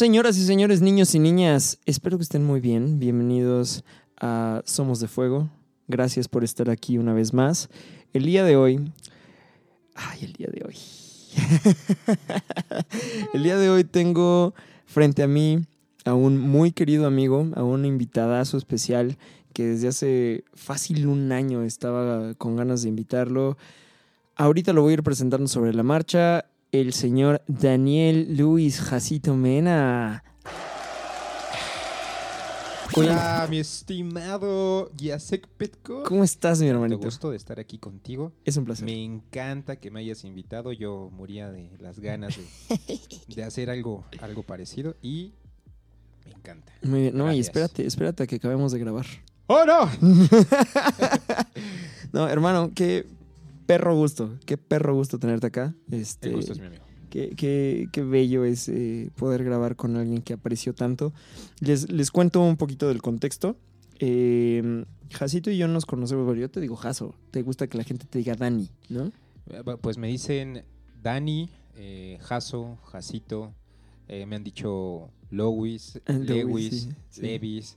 Señoras y señores, niños y niñas, espero que estén muy bien. Bienvenidos a Somos de Fuego. Gracias por estar aquí una vez más. El día de hoy. Ay, el día de hoy. el día de hoy tengo frente a mí a un muy querido amigo, a un invitadazo especial que desde hace fácil un año estaba con ganas de invitarlo. Ahorita lo voy a ir presentando sobre la marcha el señor Daniel Luis Jacito Mena. Hola, mi estimado Yasek Petko. ¿Cómo estás, mi hermanito? gusto de estar aquí contigo. Es un placer. Me encanta que me hayas invitado. Yo moría de las ganas de, de hacer algo, algo parecido y me encanta. Muy bien. No, y espérate, espérate a que acabemos de grabar. ¡Oh, no! No, hermano, qué perro gusto. Qué perro gusto tenerte acá. Este, El gusto es mi amigo. Qué, qué- qué bello es eh, poder grabar con alguien que aprecio tanto. Les, les cuento un poquito del contexto. Eh, Jacito y yo nos conocemos, bueno, yo te digo Jaso, te gusta que la gente te diga Dani, ¿no? Eh, Pues me dicen Dani, eh, Jaso, Jacito. eh, me han dicho Lewis, Lewis, Lewis, sí, Levi's.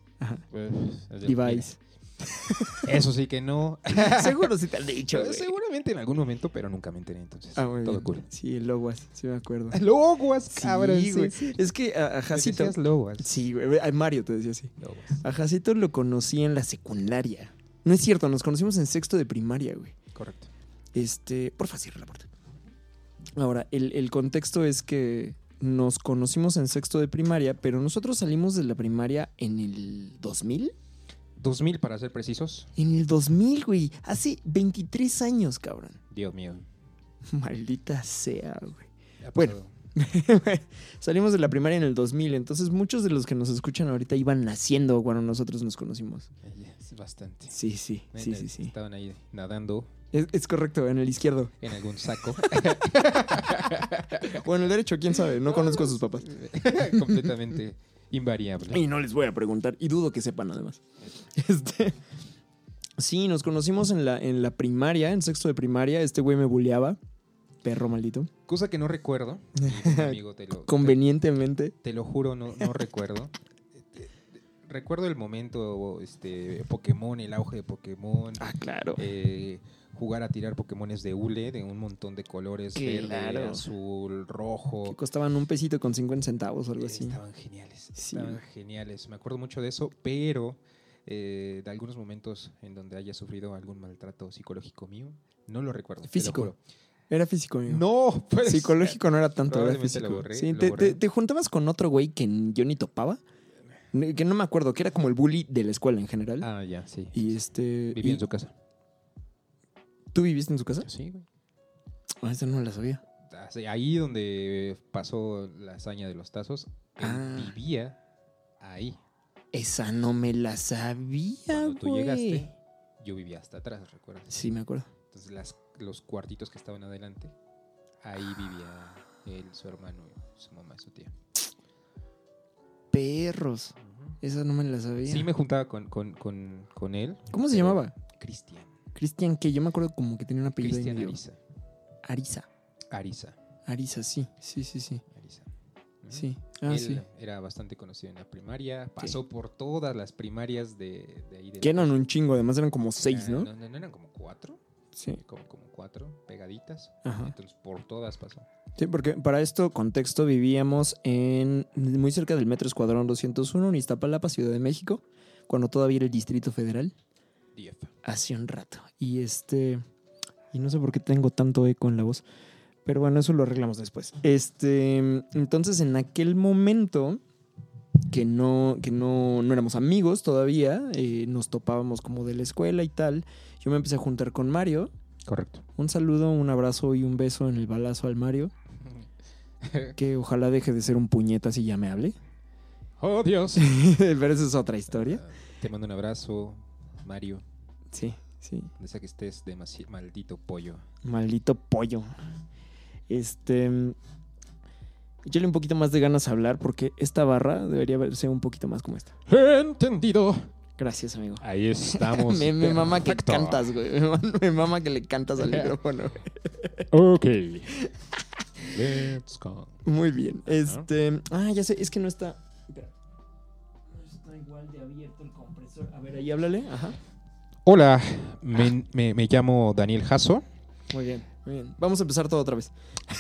Eso sí que no. Seguro sí te han dicho, güey. Seguramente en algún momento, pero nunca me enteré entonces. Ah, todo cool. Sí, el Loguas, sí me acuerdo. Loguas, cabrón. Sí, güey. sí. Es que a, a Jacito... Loguas. Sí, güey, a Mario te decía así. Loguas. A Jacito lo conocí en la secundaria. No es cierto, nos conocimos en sexto de primaria, güey. Correcto. Este, porfa, cierra la puerta. Ahora, el, el contexto es que nos conocimos en sexto de primaria, pero nosotros salimos de la primaria en el 2000. 2000 para ser precisos. En el 2000, güey. Hace 23 años, cabrón. Dios mío. Maldita sea, güey. Bueno. Salimos de la primaria en el 2000, entonces muchos de los que nos escuchan ahorita iban naciendo cuando nosotros nos conocimos. Eh, Es bastante. Sí, sí, sí, sí, sí. Estaban ahí nadando Es, es correcto, en el izquierdo. en algún saco. O en el derecho, quién sabe, no conozco a sus papás. Completamente invariable. Y no les voy a preguntar, y dudo que sepan además. Este, sí, nos conocimos en la, en la primaria, en sexto de primaria. Este güey me buleaba, perro maldito. Cosa que no recuerdo. y, amigo, te lo, te, Convenientemente. te lo juro, no, no recuerdo. Recuerdo el momento, este, Pokémon, el auge de Pokémon. Ah, claro. eh, jugar a tirar Pokémones de hule de un montón de colores verde, azul, Que rojo. costaban un pesito con 50 centavos o algo así. Estaban geniales, Sí. estaban geniales. Me acuerdo mucho de eso, pero eh, de algunos momentos en donde haya sufrido algún maltrato psicológico mío, no lo recuerdo. te lo Físico. juro. Era físico, amigo. No, pues. Psicológico no era tanto, era físico. lo borré, Sí, lo te, borré. te- te juntabas con otro güey que yo ni topaba. Que no me acuerdo, que era como el bully de la escuela en general. Ah, ya, sí. Y este. Vivía y- en su casa. ¿Tú viviste en su casa? Sí, güey. Ah, esa no la sabía. Así, Ahí donde pasó la hazaña de los tazos, él Ah. vivía ahí. Esa no me la sabía, Cuando tú güey. llegaste, yo vivía hasta atrás, ¿recuerdas? Sí, me acuerdo. Entonces las, los cuartitos que estaban adelante, ahí vivía él, su hermano, su mamá y su tía. Perros. Esa no me la sabía. Sí, me juntaba con, con, con, con él. ¿Cómo se llamaba? Cristian. Cristian, que yo me acuerdo como que tenía un apellido Cristian Arisa. Arisa. Arisa. Arisa, sí. Sí, sí, sí. Arisa. Ujú. Sí. Ah, él sí. era bastante conocido en la primaria. Pasó por todas las primarias de, de ahí. de Que eran un chingo, además eran como seis, Ah, ¿no? No, no, no eran como cuatro. Sí. Como, como cuatro pegaditas. Ajá. Entonces por todas pasó. Sí, porque para esto, contexto, vivíamos en muy cerca del Metro Escuadrón 201 en Iztapalapa, Ciudad de México, cuando todavía era el Distrito Federal, Diez. hace un rato. Y este, y no sé por qué tengo tanto eco en la voz, pero bueno, eso lo arreglamos después. Este, entonces en aquel momento que no, que no, no éramos amigos todavía, eh, nos topábamos como de la escuela y tal. Yo me empecé a juntar con Mario. Correcto. Un saludo, un abrazo y un beso en el balazo al Mario. que ojalá deje de ser un puñetas y ya me hable. Oh, Dios. Pero esa es otra historia. Te mando un abrazo, Mario. Sí, sí. Sea que estés, demasi- maldito pollo. Maldito pollo. Este. Échale un poquito más de ganas a hablar porque esta barra debería verse un poquito más como esta. Entendido. Gracias, amigo. Ahí estamos. me, me mama que cantas, güey. Me mama- Me mama que le cantas al micrófono. Ok. Let's go. Muy bien. Este. Ah, ya sé, es que no está. espera. No está igual de abierto el. A ver, ahí háblale. Ajá. Hola, me, me- me llamo Daniel Jasso. Muy bien, muy bien. Vamos a empezar todo otra vez.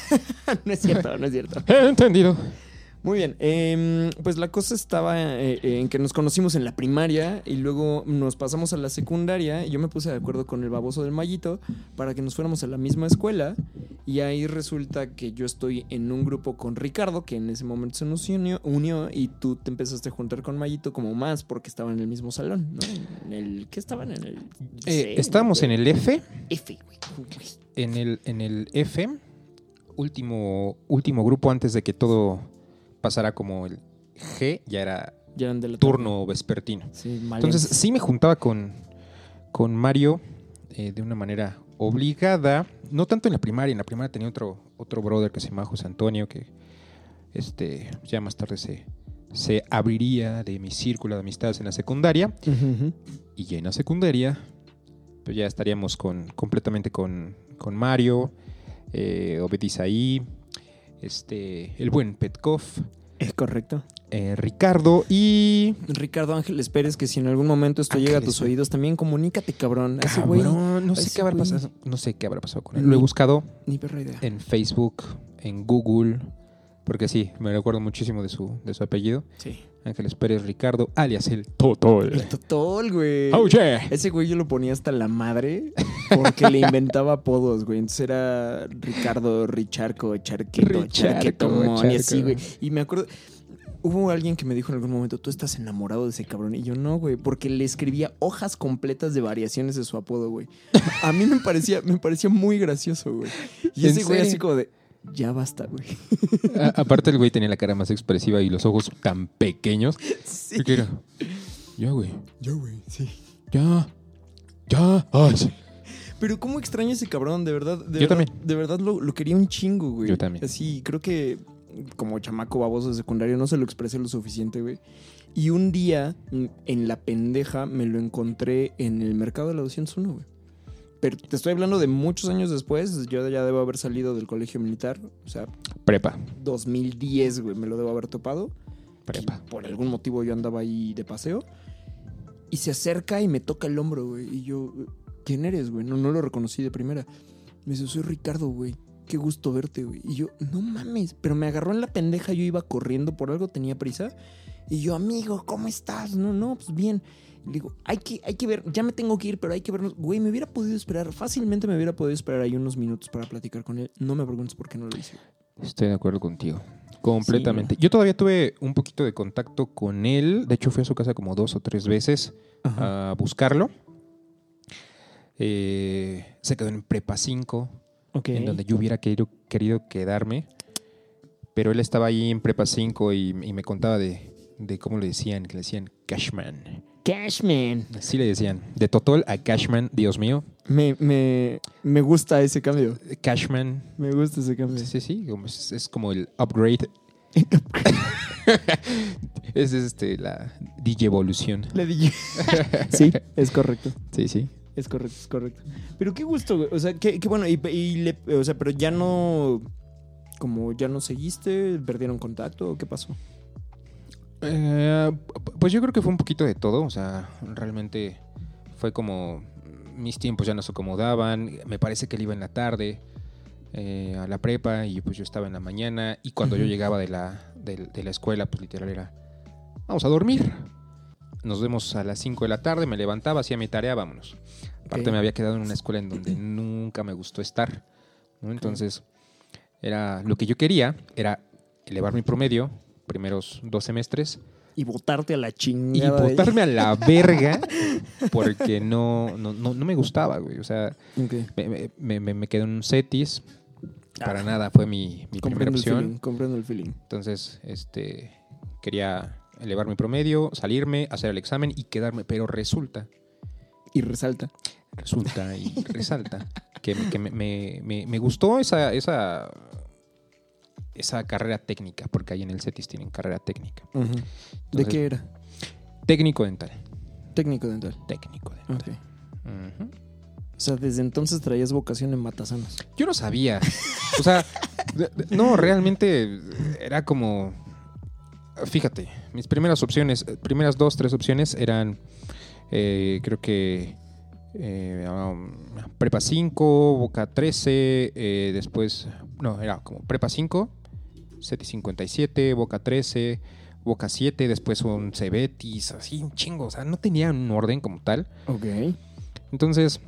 no es cierto, no es cierto. Entendido. Muy bien, em, pues la cosa estaba eh, eh, en que nos conocimos en la primaria y luego nos pasamos a la secundaria y yo me puse de acuerdo con el baboso del Mayito para que nos fuéramos a la misma escuela y ahí resulta que yo estoy en un grupo con Ricardo que en ese momento se nos unió, unió y tú te empezaste a juntar con Mayito como más porque estaban en el mismo salón, ¿no? En el, ¿Qué estaban en el? Eh, estábamos en el F. F, güey. En el, en el F, último, último grupo antes de que todo pasara como el G, ya era Ya eran de la turno vespertino. Sí, Entonces sí me juntaba con, con Mario eh, de una manera obligada, no tanto en la primaria, en la primaria tenía otro, otro brother que se llama José Antonio, que este, ya más tarde se, se abriría de mi círculo de amistades en la secundaria, y ya en la secundaria, pues ya estaríamos con, completamente con, con Mario, eh, Obed Isaí, este, el buen Petkov, Es correcto. eh, Ricardo y... Ricardo Ángeles Pérez, que si en algún momento esto llega a tus oídos, también comunícate, cabrón. A Ese güey, Cabrón, no sé qué habrá güey. pasado. No sé qué habrá pasado con él. Ni- Lo he buscado ni perra idea. en Facebook, en Google, porque sí, me recuerdo muchísimo de su, de su apellido. Sí. Ángeles Pérez Ricardo, alias el Totol. El Totol, güey. Oh, yeah. Ese güey yo lo ponía hasta la madre porque le inventaba apodos, güey. Entonces era Ricardo, Richarco, Richarco, Charquetomón y así, güey. Y me acuerdo, hubo alguien que me dijo en algún momento, tú estás enamorado de ese cabrón. Y yo no, güey, porque le escribía hojas completas de variaciones de su apodo, güey. A mí me parecía, me parecía muy gracioso, güey. Y ¿En ese güey así como de, ya basta, güey. A- aparte el güey tenía la cara más expresiva y los ojos tan pequeños. Sí. ¿Qué era? Ya, güey. Yo, güey, sí. Ya. Ya. Ay, sí. Pero cómo extraño ese cabrón, de verdad. De Yo verdad- también. De verdad lo, lo quería un chingo, güey. Yo también. Así, creo que como chamaco baboso de secundario no se lo expresé lo suficiente, güey. Y un día, en la pendeja, me lo encontré en el mercado de la 201, güey. Pero te estoy hablando de muchos años después. Yo ya debo haber salido del colegio militar. O sea, Prepa. 2010, güey, me lo debo haber topado. Prepa. Por algún motivo yo andaba ahí de paseo. Y se acerca y me toca el hombro, güey. Y yo, ¿quién eres, güey? No, no lo reconocí de primera. Me dice, soy Ricardo, güey. Qué gusto verte, güey. Y yo, no mames. Pero me agarró en la pendeja. Yo iba corriendo por algo, tenía prisa. Y yo, amigo, ¿cómo estás? No, no, pues bien. Le digo, hay que, hay que ver, ya me tengo que ir, pero hay que vernos. Güey, me hubiera podido esperar, fácilmente me hubiera podido esperar ahí unos minutos para platicar con él. No me preguntes por qué no lo hice. Estoy de acuerdo contigo. Completamente. Yo todavía tuve un poquito de contacto con él. De hecho, fui a su casa como dos o tres veces Ajá. a buscarlo. Eh, se quedó en Prepa 5, ok. en donde yo hubiera querido, querido quedarme. Pero él estaba ahí en Prepa 5 y, y me contaba de, de cómo le decían, que le decían Cashman. Cashman. Así le decían. De Totol a Cashman, Dios mío. Me, me, me gusta ese cambio. Cashman. Me gusta ese cambio. Sí, sí, sí. Es, es como el upgrade. es este, la DJ evolución. Le dije. sí, es correcto. Sí, sí. Es correcto, es correcto. Pero qué gusto, güey. O sea, qué, qué bueno. Y, y le- o sea, pero ya no. Como ya no seguiste, perdieron contacto, ¿o ¿qué pasó? Eh, pues yo creo que fue un poquito de todo. O sea, realmente fue como mis tiempos ya no se acomodaban. Me parece que él iba en la tarde eh, a la prepa y pues yo estaba en la mañana. Y cuando yo llegaba de la, de, de la escuela, pues literal era, vamos a dormir. Nos vemos a las 5 de la tarde, me levantaba, hacía mi tarea, vámonos. Aparte me había quedado en una escuela en donde nunca me gustó estar. ¿no? Entonces, era lo que yo quería era elevar mi promedio, primeros dos semestres, Y botarte a la y chingada. de- botarme a la verga porque no, no, no, no me gustaba, güey. O sea, me, me- me- me quedé en un CETIS para Ah. nada fue mi, mi primera Comprendo el opción. feeling, comprendo el feeling. Entonces, este, quería elevar mi promedio, salirme, hacer el examen y quedarme, pero resulta, Y resalta. resulta y resalta que, que me, me- me- me gustó esa, esa, esa carrera técnica, porque ahí en el CETIS tienen carrera técnica. ¿De Entonces, qué era? Técnico dental. Técnico dental. Técnico dental. O sea, desde entonces traías vocación en matasanos. Yo no sabía. O sea, no, realmente era como. Fíjate, mis primeras opciones, eh, primeras dos, tres opciones eran, eh, creo que eh, um, Prepa 5, Boca 13, eh, después, no, era como Prepa 5, CETI 57, Boca 13, Boca 7, después un Cebetis, así un chingo, o sea, no tenía un orden como tal. Ok. Entonces,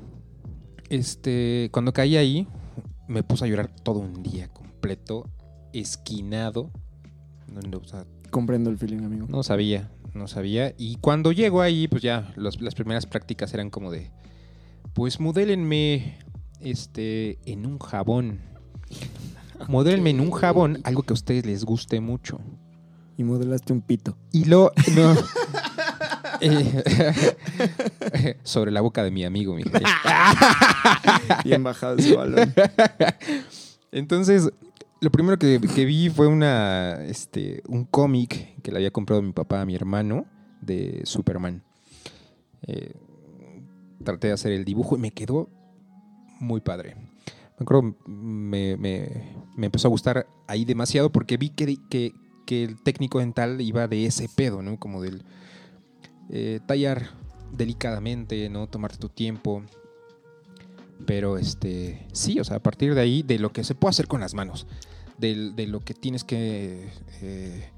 este, cuando caí ahí, me puse a llorar todo un día completo, esquinado. No, no, o sea, Comprendo el feeling, amigo. no sabía, no sabía. Y cuando llego ahí, pues ya los- las primeras prácticas eran como de, pues modélenme este, en un jabón. Modélenme en un jabón, algo que a ustedes les guste mucho. Y modelaste un pito. Y lo... No. Eh, sobre la boca de mi amigo, mi Bien bajado ese balón. Entonces, lo primero que, que vi fue una, este, un cómic que le había comprado mi papá a mi hermano de Superman. Eh, traté de hacer el dibujo y me quedó muy padre. Me acuerdo, me, me- me empezó a gustar ahí demasiado porque vi que, que, que el técnico dental iba de ese pedo, ¿no? Como del eh, tallar delicadamente, ¿no? Tomarte tu tiempo. Pero este, sí, o sea, a partir de ahí, de lo que se puede hacer con las manos, del- de, lo que tienes que eh,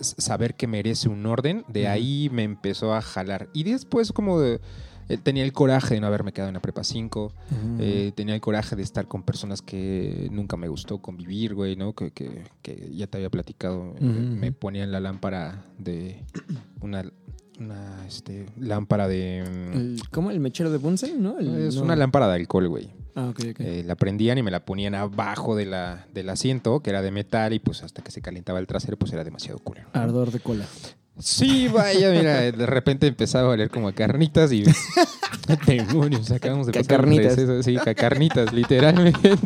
saber que merece un orden, de ahí me empezó a jalar. Y después como de- eh, tenía el coraje de no haberme quedado en la prepa 5, eh, tenía el coraje de estar con personas que nunca me gustó convivir, güey, ¿no? Que, que- que ya te había platicado. eh, Ujú, Me ponían la lámpara de... Una, una este, lámpara de... mm, ¿Cómo? ¿El mechero de Bunsen? ¿No? El- es no. una lámpara de alcohol, güey. Ah, ok, ok. Eh, la prendían y me la ponían abajo de la, del asiento, que era de metal, y pues hasta que se calentaba el trasero, pues era demasiado culero. Ardor de cola. Sí, vaya, mira, de repente empezaba a oler como a carnitas y... Demonios, acabamos de pasar receso. Sí, cacarnitas, literalmente.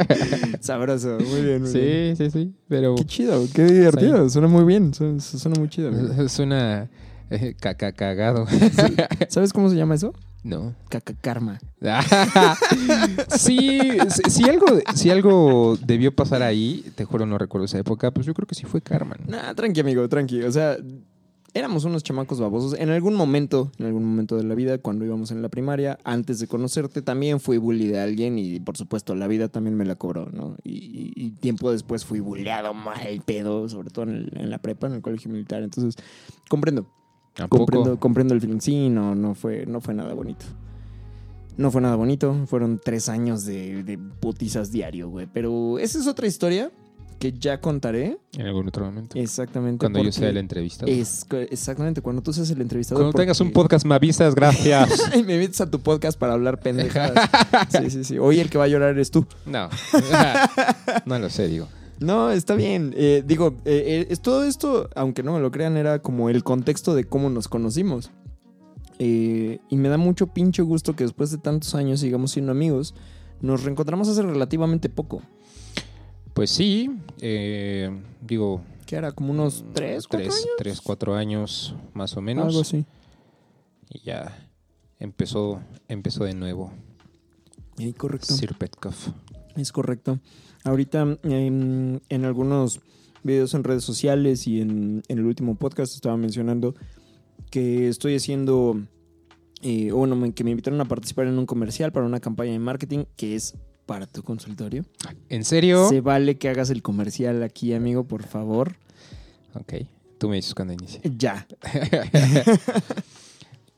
Sabroso. Muy bien, muy Sí, bien. sí, sí, pero Qué chido, qué divertido. Suena muy bien. Suena, suena muy chido. suena eh, caca cagado. ¿Sabes cómo se llama eso? No. Cacacarma. sí, si, si algo, si algo debió pasar ahí, te juro no recuerdo esa época, pues yo creo que sí fue karma. ¿no? Nah, tranqui, amigo, tranqui. O sea, éramos unos chamacos babosos. En algún momento, en algún momento de la vida, cuando íbamos en la primaria, antes de conocerte, también fui bully de alguien y, por supuesto, la vida también me la cobró, ¿no? Y, y- y tiempo después fui bulleado mal pedo, sobre todo en, el- en la prepa, en el colegio militar. Entonces, comprendo. ¿A poco? Comprendo, comprendo el feeling. Sí, no, no fue, no fue nada bonito. No fue nada bonito. Fueron tres años de, de putizas diario, güey. Pero esa es otra historia que ya contaré. En algún otro momento. Exactamente. Cuando yo sea el entrevistado. es, exactamente, cuando tú seas el entrevistador. Cuando tengas un podcast me avisas, gracias. y me invitas a tu podcast para hablar pendejadas. sí, sí, sí. Hoy el que va a llorar eres tú. no. no lo sé, digo. No, está bien. Eh, digo, eh, eh, es todo esto, aunque no me lo crean, era como el contexto de cómo nos conocimos. Eh, y me da mucho pinche gusto que después de tantos años sigamos siendo amigos. Nos reencontramos hace relativamente poco. Pues sí, eh, digo... Que era como unos tres, cuatro tres, años. tres, cuatro años más o menos. Algo así. Y ya empezó, empezó de nuevo. Sí, correcto. Sir Petkov. Es correcto. Ahorita en, en algunos videos en redes sociales y en, en el último podcast estaba mencionando que estoy haciendo, eh, bueno, que me invitaron a participar en un comercial para una campaña de marketing que es para tu consultorio. ¿En serio? Se vale que hagas el comercial aquí, amigo, por favor. Ok. Tú me dices cuando inicie. Ya.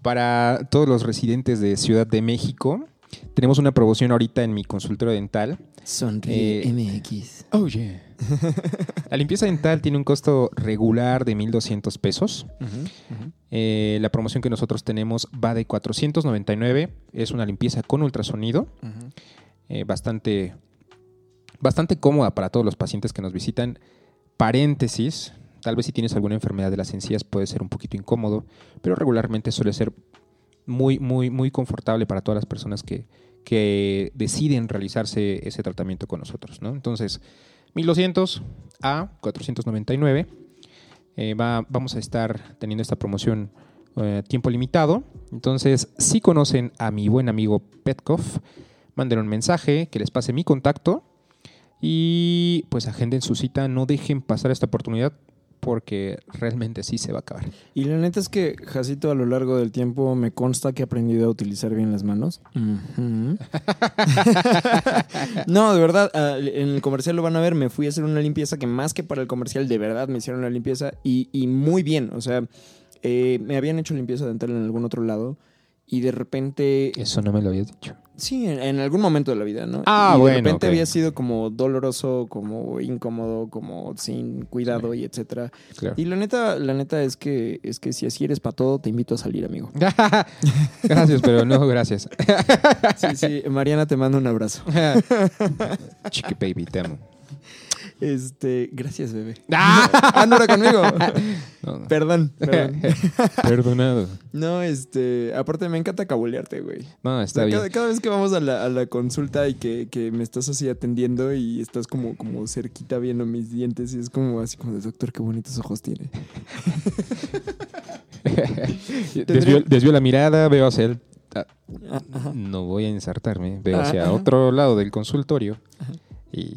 Para todos los residentes de Ciudad de México, tenemos una promoción ahorita en mi consultorio dental. Sonríe Eh, MX. Oh, yeah. La limpieza dental tiene un costo regular de 1,200 pesos. Eh, la promoción que nosotros tenemos va de 499. Es una limpieza con ultrasonido. Eh, bastante bastante cómoda para todos los pacientes que nos visitan. Paréntesis, tal vez si tienes alguna enfermedad de las encías puede ser un poquito incómodo, pero regularmente suele ser muy, muy, muy confortable para todas las personas que, que deciden realizarse ese tratamiento con nosotros. ¿no? Entonces, 1200 a 499. eh, va- vamos a estar teniendo esta promoción eh, tiempo limitado. Entonces, si conocen a mi buen amigo Petkov, manden un mensaje, que les pase mi contacto y pues agenden su cita. No dejen pasar esta oportunidad porque realmente sí se va a acabar. Y la neta es que Jacito a lo largo del tiempo me consta que ha aprendido a utilizar bien las manos. No, de verdad, ah, en el comercial lo van a ver, me fui a hacer una limpieza que más que para el comercial, de verdad me hicieron la limpieza y, y muy bien. O sea, eh, me habían hecho limpieza dental en algún otro lado y de repente... Eso no me lo habías dicho. Sí, en, en algún momento de la vida, ¿no? Ah, y bueno, De repente había sido como doloroso, como incómodo, como sin cuidado y etcétera. Claro. Y la neta, la neta es que es que si así eres para todo, te invito a salir, amigo. gracias, pero no gracias. Sí, sí, Mariana te mando un abrazo. Chiqui baby, te amo. Este, gracias, bebé. ¡Ah! Ah, no era conmigo. No, no. Perdón, perdón. Perdonado. No, este, aparte me encanta cabulearte, güey. No, O está sea, bien. cada, cada vez que vamos a la, a la consulta y que, que me estás así atendiendo y estás como, como cerquita viendo mis dientes y es como así como de doctor, qué bonitos ojos tiene. Desvió, desvió la mirada, veo hacia el... ah, ajá. No voy a ensartarme. Veo Ah, hacia ajá. otro lado del consultorio y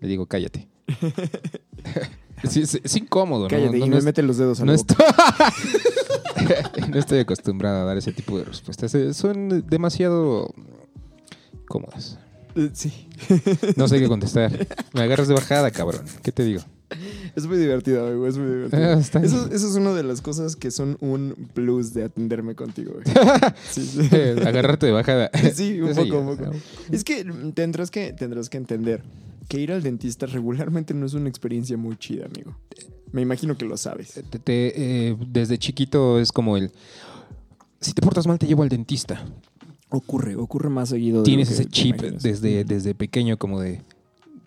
le digo, cállate. Es, es incómodo, ¿no? Cállate no, y no me mete los dedos a la no boca. estoy... no estoy acostumbrado a dar ese tipo de respuestas. Eh, Son demasiado cómodas. Eh, Sí. No sé qué contestar. Me agarras de bajada, cabrón. ¿Qué te digo? Es muy divertido, amigo, es muy divertido. Ah. Eso, eso es una de las cosas que son un plus de atenderme contigo, güey. Sí, sí. Agarrarte de bajada. Sí, un poco, un poco. Es que tendrás que tendrás que entender que ir al dentista regularmente no es una experiencia muy chida, amigo. Me imagino que lo sabes. te- te, eh, desde chiquito es como el... Si te portas mal, te llevo al dentista. Ocurre, ocurre más seguido. Tienes ese chip desde, desde pequeño como de...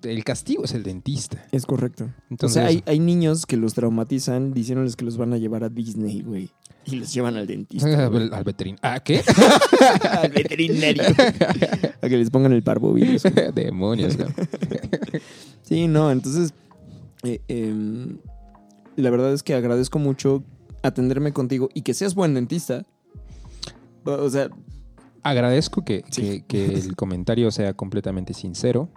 El castigo es el dentista. Es correcto. Entonces, o sea, hay, hay niños que los traumatizan diciéndoles que los van a llevar a Disney, güey. Y los llevan al dentista. güey. al, al veterinario. ¿Ah, qué? al veterinario. a que les pongan el parvovirus. güey. Demonios, cabrón. Sí, no, entonces, eh, em, la verdad es que agradezco mucho atenderme contigo y que seas buen dentista. O o sea, Agradezco que, Sí. que- que el comentario sea completamente sincero.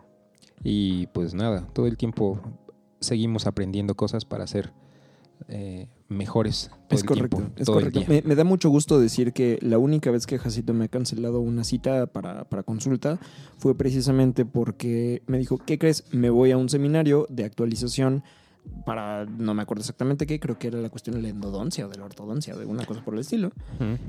Y pues nada, todo el tiempo seguimos aprendiendo cosas para ser eh, mejores todo es el correcto, tiempo. es todo el correcto. día. Me, me da mucho gusto decir que la única vez que Jacito me ha cancelado una cita para, para consulta fue precisamente porque me dijo, ¿qué crees? Me voy a un seminario de actualización para, no me acuerdo exactamente qué, creo que era la cuestión de la endodoncia o de la ortodoncia o de una cosa por el estilo.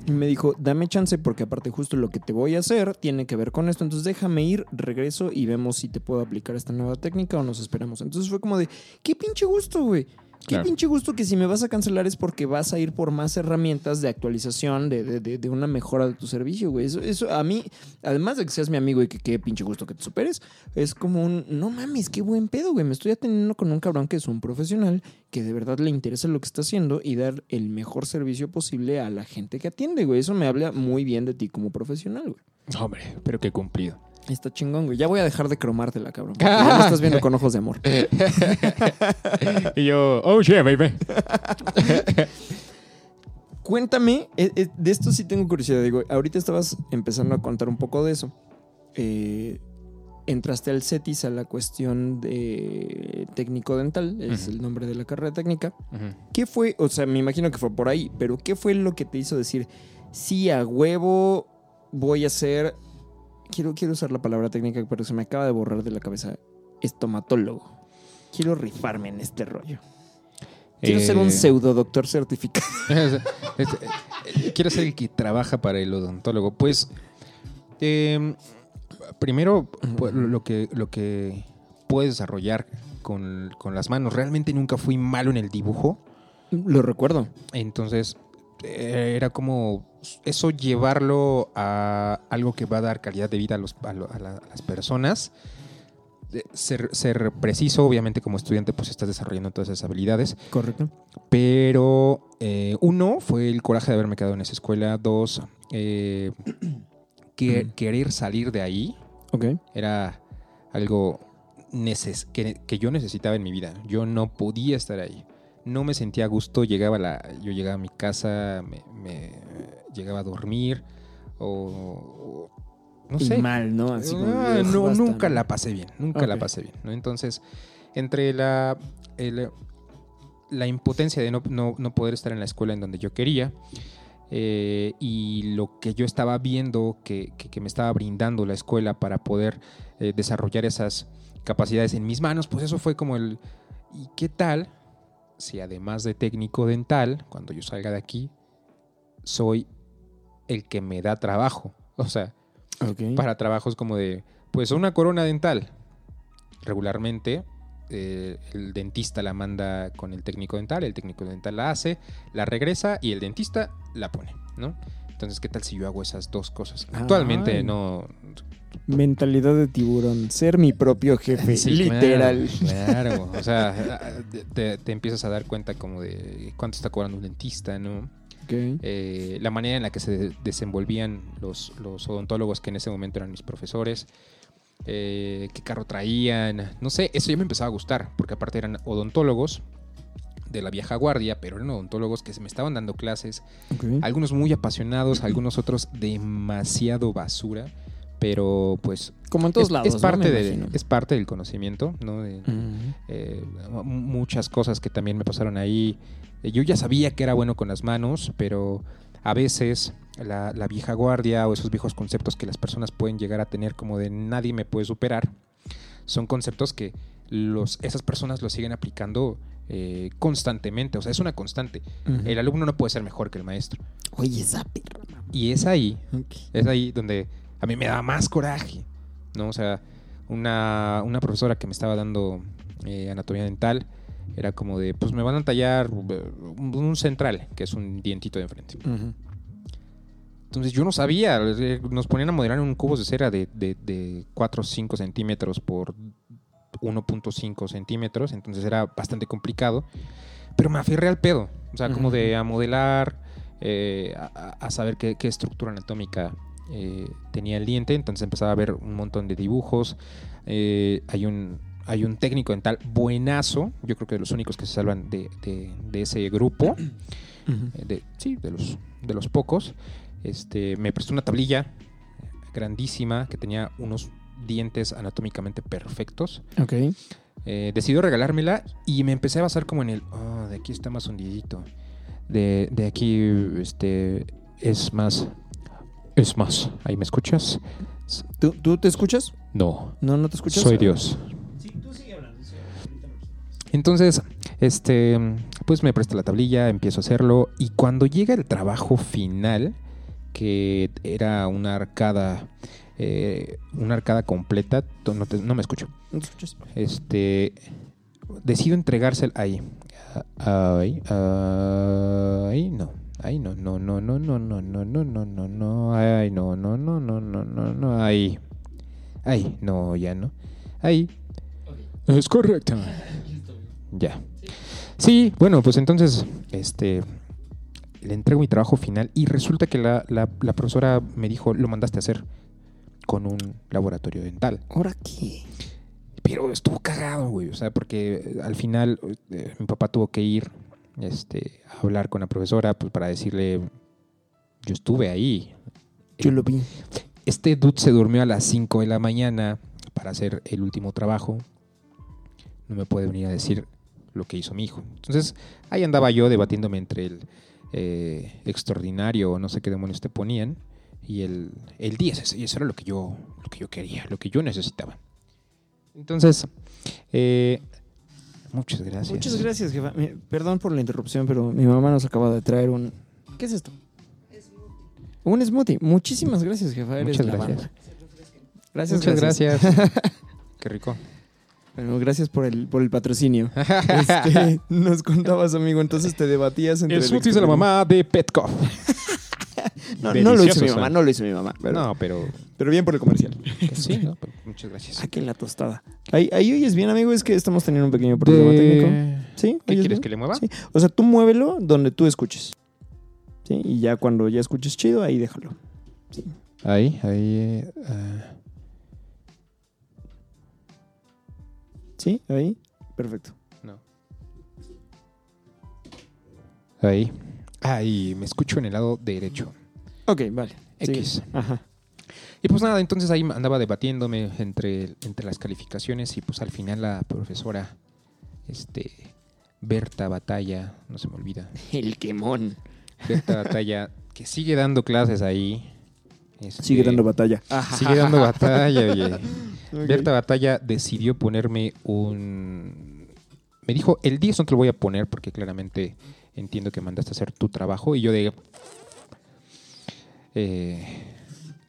Y me dijo, dame chance porque aparte justo lo que te voy a hacer tiene que ver con esto. Entonces déjame ir, regreso y vemos si te puedo aplicar esta nueva técnica o nos esperamos. Entonces fue como de, qué pinche gusto, güey. Qué pinche gusto que si me vas a cancelar es porque vas a ir por más herramientas de actualización, de, de- de- de una mejora de tu servicio, güey. Eso, eso a mí, además de que seas mi amigo y que qué pinche gusto que te superes, es como un, no mames, qué buen pedo, güey. Me estoy atendiendo con un cabrón que es un profesional, que de verdad le interesa lo que está haciendo y dar el mejor servicio posible a la gente que atiende, güey. Eso me habla muy bien de ti como profesional, güey. Hombre, pero qué cumplido. Está chingón, güey. Ya voy a dejar de cromártela, cabrón. porque Ya me estás viendo con ojos de amor. y yo, oh yeah, baby. Cuéntame, eh, eh, de esto sí tengo curiosidad. Digo, ahorita estabas empezando a contar un poco de eso. Eh, entraste al CETIS a la cuestión de técnico dental, es el nombre de la carrera técnica. ¿Qué fue? O sea, me imagino que fue por ahí, pero ¿qué fue lo que te hizo decir, sí, a huevo voy a ser, quiero, quiero usar la palabra técnica, pero se me acaba de borrar de la cabeza, estomatólogo. Quiero rifarme en este rollo. Quiero ser un Eh, pseudo doctor certificado. Eh, Quiero ser el que trabaja para el odontólogo. Pues, eh, primero, pu- lo que, lo que puedes desarrollar con, con las manos. Realmente nunca fui malo en el dibujo. Lo recuerdo. Entonces, era como eso llevarlo a algo que va a dar calidad de vida a, los, a, lo- a la- a las personas. eh, ser, ser preciso, obviamente como estudiante pues estás desarrollando todas esas habilidades, Correcto. pero eh, uno fue el coraje de haberme quedado en esa escuela, dos, eh, que- querer salir de ahí Ok. era algo neces que, que yo necesitaba en mi vida. Yo no podía estar ahí. No me sentía a gusto. Llegaba a la, yo llegaba a mi casa, me, me- llegaba a dormir o, o- no Y sé. mal, ¿no? Así como, Ah, "Ugh, no, basta", nunca ¿no? la pasé bien. Nunca la pasé bien. ¿no? Entonces, entre la, el- la impotencia de no, no- no poder estar en la escuela en donde yo quería eh, y lo que yo estaba viendo que, que- que me estaba brindando la escuela para poder eh, desarrollar esas capacidades en mis manos, pues eso fue como el... ¿Y qué tal si además de técnico dental, cuando yo salga de aquí, soy el que me da trabajo? O sea, para trabajos como de, pues una corona dental. Regularmente eh, el dentista la manda con el técnico dental, el técnico dental la hace, la regresa y el dentista la pone, ¿no? Entonces, ¿qué tal si yo hago esas dos cosas? Actualmente Ay. no... Mentalidad de tiburón. Ser mi propio jefe. Sí, literal. Claro, claro. o sea, te, te empiezas a dar cuenta como de cuánto está cobrando un dentista, ¿no? Eh, la manera en la que se desenvolvían los, los odontólogos que en ese momento eran mis profesores, eh, qué carro traían, no sé, eso ya me empezaba a gustar, porque aparte eran odontólogos de la vieja guardia, pero eran odontólogos que se me estaban dando clases, algunos muy apasionados, algunos otros demasiado basura, pero pues Como en todos es, lados. es parte de, es parte del conocimiento, ¿no? De- Ujú. eh, mu- muchas cosas que también me pasaron ahí. Yo ya sabía que era bueno con las manos, pero a veces la, la vieja guardia o esos viejos conceptos que las personas pueden llegar a tener como de nadie me puede superar, son conceptos que los, esas personas lo siguen aplicando eh, constantemente. O sea, es una constante. El alumno no puede ser mejor que el maestro. Oye, esa perra. Y es ahí es ahí donde a mí me daba más coraje, ¿no? O sea, una, una profesora que me estaba dando eh, anatomía dental era como de, pues me van a tallar eh, un, un central, que es un dientito de enfrente. Entonces yo no sabía, nos ponían a modelar en un cubo de cera de, de, de 4 o 5 centímetros por 1.5 centímetros, entonces era bastante complicado, pero me aferré al pedo, o sea, como de a modelar, eh, a, saber qué, qué estructura anatómica eh, tenía el diente, entonces empezaba a ver un montón de dibujos, eh, hay un... Hay un técnico dental buenazo, yo creo que de los únicos que se salvan de, de- de ese grupo, de, sí, de los, de los pocos. Este, me prestó una tablilla grandísima que tenía unos dientes anatómicamente perfectos. Ok. Eh, decidió regalármela y me empecé a basar como en el, oh, de aquí está más hundidito. De, de aquí este, es más, es más. ¿Ahí me escuchas? ¿Tú, ¿Tú te escuchas? No. No, no te escuchas. Soy Dios. Entonces, este, pues me presta la tablilla, empiezo a hacerlo y cuando llega el trabajo final, que era una arcada, eh, una arcada completa, no, te- no me escucho. ¿No te escuchas? Este, decido entregársela ahí, ahí, ahí, no. Ay, no, no, no, no, no, no, no, no, no, no, no, ay, no, no, no, no, no, no, no, ahí. Ay, no, ya no. Ahí. Es correcto. Ya. Sí, bueno, pues entonces, este, le entrego mi trabajo final y resulta que la, la, la profesora me dijo, lo mandaste a hacer con un laboratorio dental. ¿Ahora qué? Pero estuvo cagado, güey. O sea, porque al final eh, mi papá tuvo que ir este, a hablar con la profesora pues, para decirle, yo estuve ahí. Yo lo vi. Este dude se durmió a las 5 de la mañana para hacer el último trabajo. No me puede venir a decir lo que hizo mi hijo. Entonces, ahí andaba yo debatiéndome entre el eh, extraordinario o no sé qué demonios te ponían y el, el 10. Y eso era lo que yo, lo que yo quería, lo que yo necesitaba. Entonces, eh, muchas gracias. Muchas gracias, jefa. Perdón por la interrupción, pero mi mamá nos acaba de traer un... ¿Qué es esto? Un smoothie. Muchísimas gracias, jefa. Eres Muchas gracias. Gracias, Muchas gracias. Qué rico. Bueno, gracias por el, por el patrocinio. Este, nos contabas, amigo, entonces te debatías entre... El el smoothie de la mamá de Petco. No, no lo hizo mi mamá, no lo hizo mi mamá. Pero, No, pero pero bien por el comercial. sí, ¿no? Pues, Muchas gracias. Aquí en la tostada. Ahí, ahí oyes bien, amigo, es que estamos teniendo un pequeño problema técnico. ¿Sí? ¿Qué ¿Oyes quieres bien? que le mueva? Sí. O sea, tú muévelo donde tú escuches. ¿Sí? Y ya cuando ya escuches chido, ahí déjalo. Ahí, ahí. eh, ah. ¿Sí? Ahí. Perfecto. No. Ahí. Ahí, me escucho en el lado derecho. Ok, vale. X. Ajá. Y pues nada, entonces ahí andaba debatiéndome entre, entre las calificaciones y pues al final la profesora, este, Berta Batalla, no se me olvida, El quemón. Berta Batalla, que sigue dando clases ahí. este, Sigue dando batalla. Sigue dando batalla, oye. Berta Batalla decidió ponerme un... Me dijo, el 10 no te lo voy a poner porque claramente entiendo que mandaste a hacer tu trabajo. Y yo de... eh,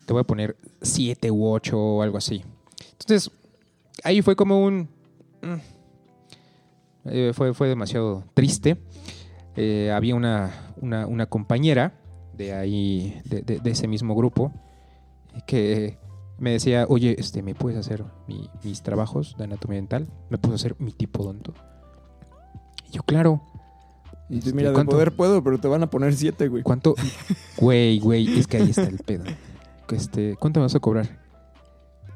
te voy a poner 7 u 8 o algo así. Entonces, ahí fue como un... mm, eh, fue, fue demasiado triste. Eh, había una, una, una compañera de ahí, de, ese mismo grupo, que me decía, oye, este, ¿me puedes hacer mi- mis trabajos de anatomía dental? ¿Me puedes hacer mi tipodonto? Y yo, claro. Y Este, mira, de ¿cuánto- poder puedo, pero te van a poner siete, güey. ¿Cuánto? Güey, güey, es que ahí está el pedo. Este, ¿Cuánto me vas a cobrar?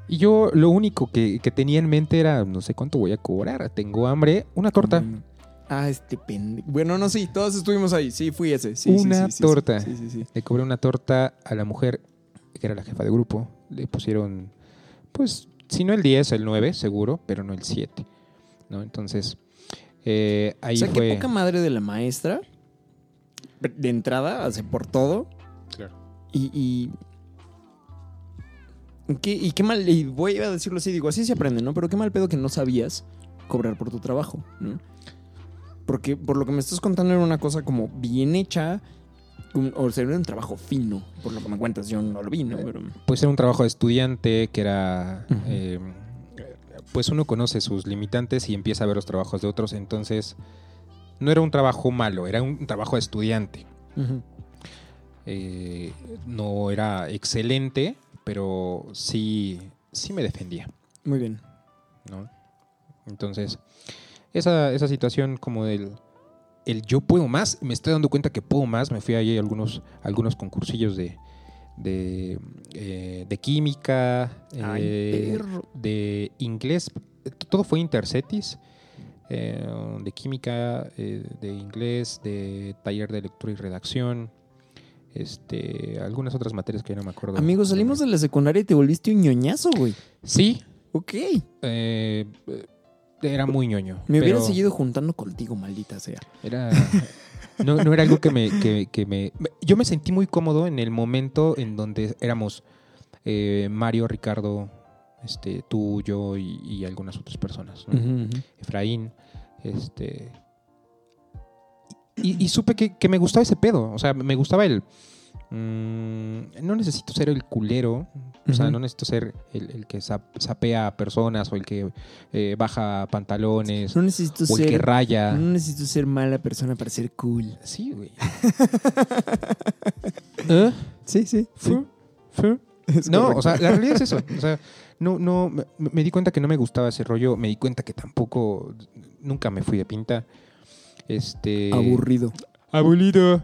Y yo lo único que, que tenía en mente era, no sé cuánto voy a cobrar, tengo hambre, una torta. Mm. Ah, este pendejo. Bueno, no, sí, todos estuvimos ahí. Sí, fui ese. Sí, Una sí, sí, torta. Sí, sí, sí. Le cobré una torta a la mujer, que era la jefa de grupo. Le pusieron, pues, si no el 10, el 9, seguro, pero no el 7. ¿no? Entonces, eh, ahí o sea, fue... qué poca madre de la maestra. De entrada, hace por todo. Claro. Y. y ¿Qué, y qué mal, y voy a decirlo así, digo, así se aprende, ¿no? Pero qué mal pedo que no sabías cobrar por tu trabajo, ¿no? Porque por lo que me estás contando era una cosa como bien hecha, un- o sea, era un trabajo fino, por lo que me cuentas, yo no lo vi, ¿no? Pero, Pues era un trabajo de estudiante que era... Eh, pues uno conoce sus limitantes y empieza a ver los trabajos de otros, entonces no era un trabajo malo, era un trabajo de estudiante. Eh, no era excelente, pero sí, sí me defendía. muy bien. ¿no? Entonces, esa, esa situación como del el yo puedo más, me estoy dando cuenta que puedo más, me fui ahí a algunos, algunos concursillos de, de, eh, de química, Ay, eh, de inglés, todo fue intercetis, eh, de química, eh, de inglés, de taller de lectura y redacción, este, algunas otras materias que ya no me acuerdo. Amigos, salimos de la secundaria y te volviste un ñoñazo, güey. Sí, Ok. era muy ñoño. Me hubiera pero seguido juntando contigo, maldita sea. Era, no, no era algo que me, que, que me... Yo me sentí muy cómodo en el momento en donde éramos eh, Mario, Ricardo, este, tú, yo y, y algunas otras personas. ¿no? Efraín, este... Y, y supe que, que me gustaba ese pedo. O sea, me gustaba el... mm, no necesito ser el culero. O sea, no necesito ser el, el que sap- sapea a personas o el que eh, baja pantalones No necesito o el que ser. raya. No necesito ser mala persona para ser cool. Sí, güey. ¿Eh? Sí, sí. Fu- fu- No, o sea, la realidad es eso. O sea, no, no, me, me di cuenta que no me gustaba ese rollo. Me di cuenta que tampoco, nunca me fui de pinta. Este. Aburrido. Abuelito.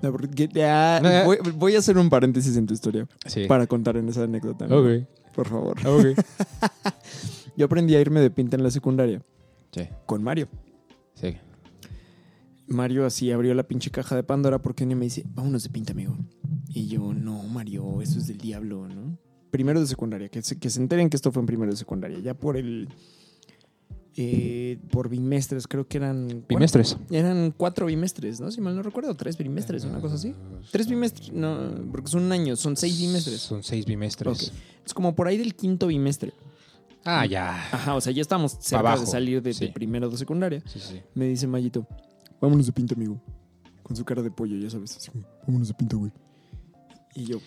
Ah, Eh. voy, voy a hacer un paréntesis en tu historia Sí. para contar en esa anécdota. ¿no? Ok. Por favor. Ok. Yo aprendí a irme de pinta en la secundaria Sí. con Mario. Sí. Mario así abrió la pinche caja de Pandora porque un día me dice, vámonos de pinta, amigo. Y yo, no, Mario, eso es del diablo, ¿no? Primero de secundaria, que se, que se enteren que esto fue en primero de secundaria. Ya por el... eh, por bimestres, creo que eran... Bimestres. Eran cuatro bimestres, ¿no? Si mal no recuerdo, tres bimestres, una cosa así. Tres bimestres, no, porque son un año, son seis bimestres. Son seis bimestres. Ok. Es como por ahí del quinto bimestre. Ah, ya. Ajá, o sea, ya estamos cerca abajo, de salir de, de sí. primero de secundaria. Sí, sí. Me dice Mayito, vámonos de pinta, amigo. Con su cara de pollo, ya sabes. Así, vámonos de pinta, güey. Y yo,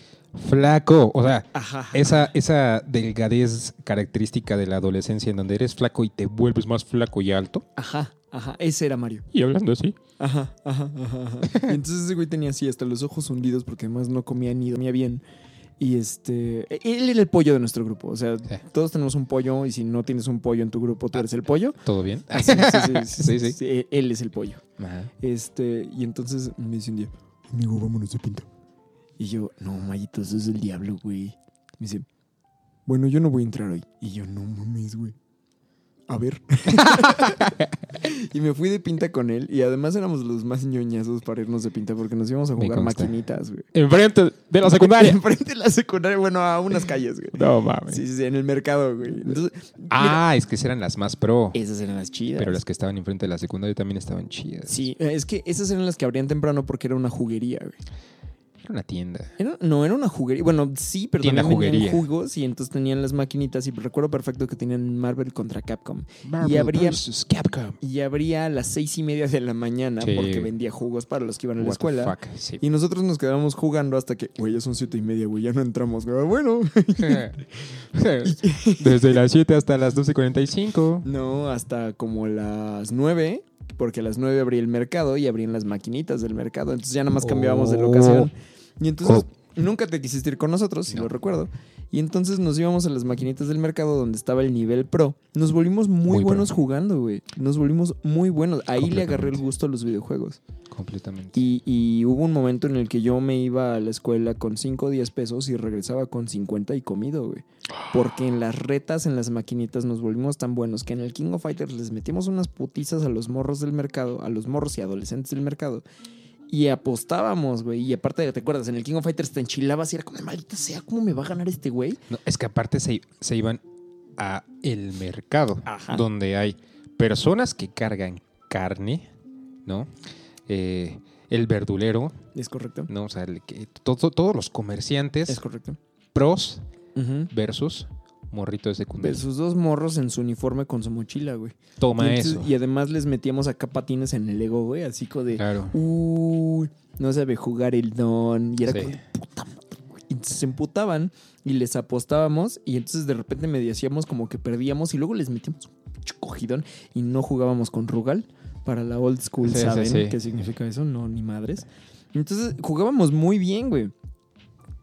Flaco. O sea, ajá. esa, esa delgadez característica de la adolescencia en donde eres flaco y te vuelves más flaco y alto. Ajá. Ajá, ese era Mario. Y hablando así. Ajá, ajá, ajá, ajá. Y entonces ese güey tenía así hasta los ojos hundidos porque además no comía ni dormía bien. Y este, él era el pollo de nuestro grupo. O sea, Sí. todos tenemos un pollo y si no tienes un pollo en tu grupo, tú eres el pollo. ¿Todo bien? Ah, sí, sí, sí, Sí, sí. sí, Él es el pollo. Ajá. Este, y entonces me dice un día, amigo, vámonos de pinta. Y yo, no, Mayito, eso es el diablo, güey. Me dice, bueno, yo no voy a entrar hoy. Y yo, no mames, güey. A ver. y me fui de pinta con él. Y además éramos los más ñoñazos para irnos de pinta porque nos íbamos a jugar maquinitas, güey. Enfrente de la secundaria. Enfrente de la secundaria, bueno, a unas calles, güey. No mames. Sí, sí, sí, en el mercado, güey. Entonces, mira, Ah, es que esas eran las más pro. esas eran las chidas. Pero las que estaban enfrente de la secundaria también estaban chidas. Sí, eh, es que esas eran las que abrían temprano porque era una juguería, güey. Era una tienda. Era- no, era una juguería. Bueno, sí, pero Tienda también juguería. jugos y entonces tenían las maquinitas y recuerdo perfecto que tenían Marvel contra Capcom. Marvel Y habría- versus Capcom. Y abría a las seis y media de la mañana Sí. porque vendía jugos para los que iban a la What the escuela. fuck, sí. Y nosotros nos quedábamos jugando hasta que, güey, ya son siete y media, güey, ya no entramos. Bueno, Desde las 7 hasta las 12.45. no, hasta como las nueve, porque a las nueve abría el mercado y abrían las maquinitas del mercado. Entonces ya nada más cambiábamos de locación. Y entonces Oh. nunca te quisiste ir con nosotros, si No. lo recuerdo. Y entonces nos íbamos a las maquinitas del mercado donde estaba el nivel pro. Nos volvimos muy, Muy pro. buenos jugando, güey. Nos volvimos muy buenos. Ahí le agarré el gusto a los videojuegos. Completamente. Y, y hubo un momento en el que yo me iba a la escuela con 5 o 10 pesos y regresaba con 50 y comido, güey. Porque en las retas, en las maquinitas, nos volvimos tan buenos que en el King of Fighters les metimos unas putizas a los morros del mercado, a los morros y adolescentes del mercado. Y apostábamos, güey. Y aparte, ¿te acuerdas? En el King of Fighters te enchilabas y era como, maldita sea, ¿cómo me va a ganar este güey? No, es que aparte se, se iban a el mercado, Ajá. donde hay personas que cargan carne, ¿no? Eh, el verdulero, ¿Es correcto? ¿no? O sea, el que- todo- todos los comerciantes Es correcto. pros versus morrito de secundaria. Sus dos morros en su uniforme con su mochila, güey. Toma y, entonces- eso. y además les metíamos acá patines en el ego, güey. Así como de, Claro. uy, no sabe jugar el don. Y era Sí. como de puta madre, güey. Y entonces se emputaban y les apostábamos. Y entonces de repente me decíamos como que perdíamos. Y luego les metíamos un cogidón y no jugábamos con Rugal. Para la old school, sí, ¿saben sí. qué significa eso? No, ni madres. Entonces jugábamos muy bien, güey.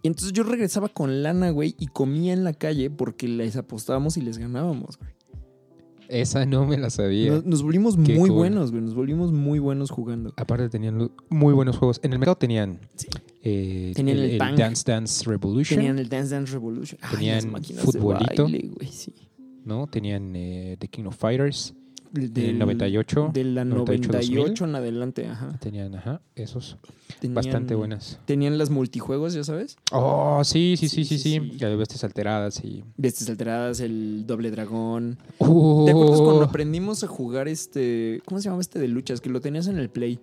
Y entonces yo regresaba con lana, güey, y comía en la calle porque les apostábamos y les ganábamos, güey. Esa no me la sabía. Nos, nos volvimos Qué muy cool. buenos, güey. Nos volvimos muy buenos jugando. Aparte tenían muy buenos juegos. En el mercado tenían, Sí. eh, Tenían el. Dance Dance Revolution, Tenían el Dance Dance Revolution. Ay, Tenían las máquinas futbolito. De baile, güey, sí. ¿no? Tenían eh, The King of Fighters, Del, del 98, De la 98, 98 en adelante, ajá. tenían, ajá, esos Tenían- bastante buenas. Tenían las multijuegos, ya sabes. Oh, sí, sí, sí, Sí, sí, sí, sí. sí. Ya bestes alteradas y. Bestias alteradas, el doble dragón. Oh, ¿Te acuerdas cuando aprendimos a jugar este. ¿Cómo se llamaba este de luchas? Que lo tenías en el Play.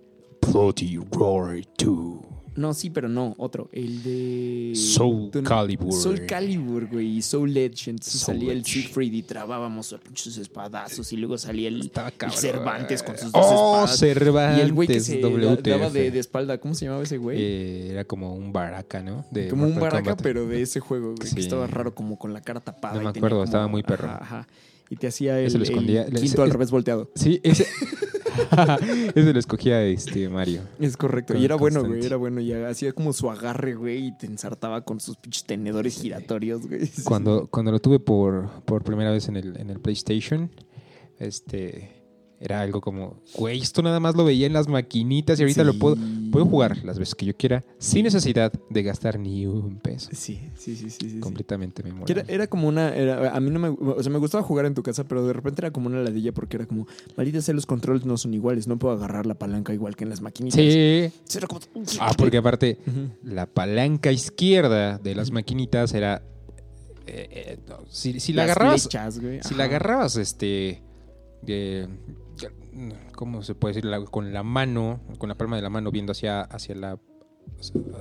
Bloody Roar 2. No, sí, pero no, otro. El de. Soul no- Calibur. Soul Calibur, güey, y Soul Edge. Entonces Soul salía el. Siegfried y trabábamos a pinches espadazos. Y luego salía el. Cervantes con sus dos Oh, espadas. Cervantes. Y el güey que se WTF. daba de, de espalda, ¿cómo se llamaba ese güey? Eh, era como un baraka, ¿no? De como un baraca, Kombat. pero de ese juego, güey, Sí. que estaba raro como con la cara tapada. No me acuerdo, como- estaba muy perro. Ajá, ajá. Y te hacía el, escondía- quinto ese- al revés volteado. Sí, ese. ese lo escogía este Mario. Es correcto. Con- y era bueno, güey, era bueno. Y hacía como su agarre, güey, y te ensartaba con sus pinches tenedores giratorios, güey. Cuando, cuando lo tuve por, por primera vez en el, en el PlayStation, este era algo como, güey, esto nada más lo veía en las maquinitas y ahorita lo puedo, puedo jugar las veces que yo quiera sin necesidad de gastar ni un peso. Sí, sí, sí, sí. sí, sí. Completamente era, memorable. era como una. era- a mí no me. O sea, me gustaba jugar en tu casa, pero de repente era como una ladilla porque era como. Maldita sea, los controles no son iguales. No puedo agarrar la palanca igual que en las maquinitas. Sí. Era como. Ah, porque aparte, la palanca izquierda de las maquinitas era... eh, eh, no, si, si la Las agarrabas... flechas, güey. Si la agarrabas, este. de- ¿Cómo se puede decir? La- con la mano, con la palma de la mano viendo hacia, hacia la.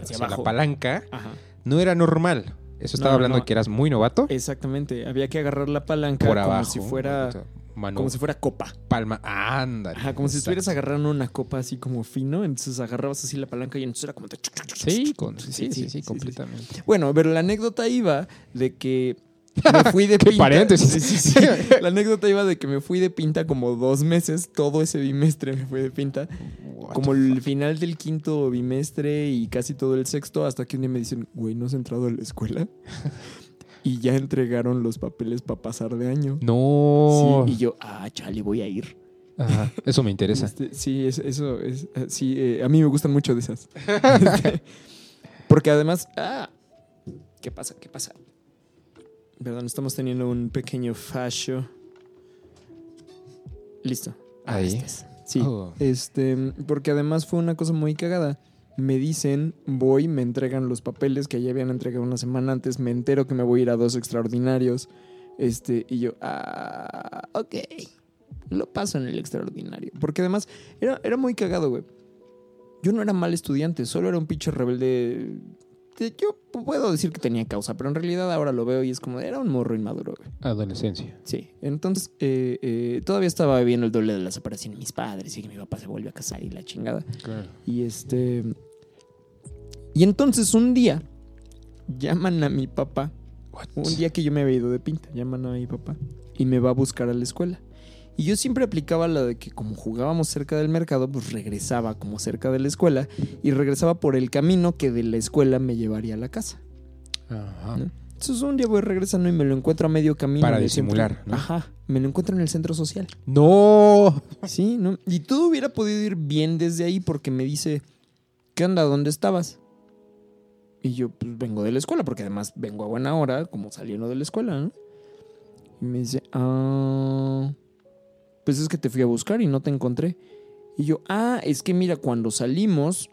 Hacia, la palanca, Ajá. no era normal. Eso estaba No, hablando no. de que eras muy novato. Exactamente. Había que agarrar la palanca por como abajo. si fuera. mano, Como si fuera copa. palma. ándale. Ajá, como si estuvieras agarrando una copa así como fino. Entonces agarrabas así la palanca y entonces era como. Sí, con- sí, sí, sí, completamente. Bueno, pero la anécdota iba de que Me fui de Qué pinta. paréntesis. Sí, sí, sí. La anécdota iba de que me fui de pinta como dos meses, todo ese bimestre me fui de pinta. Como el final del quinto bimestre y casi todo el sexto, hasta que un día me dicen, güey, ¿no has entrado a la escuela? y ya entregaron los papeles para pasar de año. No. Sí, y yo, ah, chale, voy a ir. Ajá, Eso me interesa. Este, sí, es- eso es. eh, Sí, eh, a mí me gustan mucho de esas. Este, porque además. Ah, ¿Qué pasa? ¿Qué pasa? Perdón, estamos teniendo un pequeño fallo. Listo. Ah, Ahí. este es. Sí. Oh. Este, porque además fue una cosa muy cagada. Me dicen, voy, me entregan los papeles que ya habían entregado una semana antes, me entero que me voy a ir a dos extraordinarios. Este, y yo, ah, ok, lo paso en el extraordinario. Porque además era, era muy cagado, güey. Yo no era mal estudiante, solo era un pinche rebelde. Que Yo puedo decir que tenía causa, pero en realidad ahora lo veo y es como, era un morro inmaduro, güey. Adolescencia. Sí, entonces eh, eh, todavía estaba viendo el doble de la separación de mis padres y que mi papá se vuelve a casar y la chingada. Claro. Y este. Y entonces un día llaman a mi papá. Un día que yo me había ido de pinta, llaman a mi papá y me va a buscar a la escuela. Y yo siempre aplicaba la de que como jugábamos cerca del mercado, pues regresaba como cerca de la escuela y regresaba por el camino que de la escuela me llevaría a la casa. Ajá. ¿no? Entonces un día voy regresando y me lo encuentro a medio camino. Para disimular, ¿no? Ajá, me lo encuentro en el centro social. No. Sí, ¿no? Y todo hubiera podido ir bien desde ahí porque me dice, ¿qué onda? ¿Dónde estabas? Y yo, pues vengo de la escuela, porque además vengo a buena hora, como saliendo de la escuela, ¿no? Y me dice, ah, pues es que te fui a buscar y no te encontré. Y yo, ah, es que mira, cuando salimos,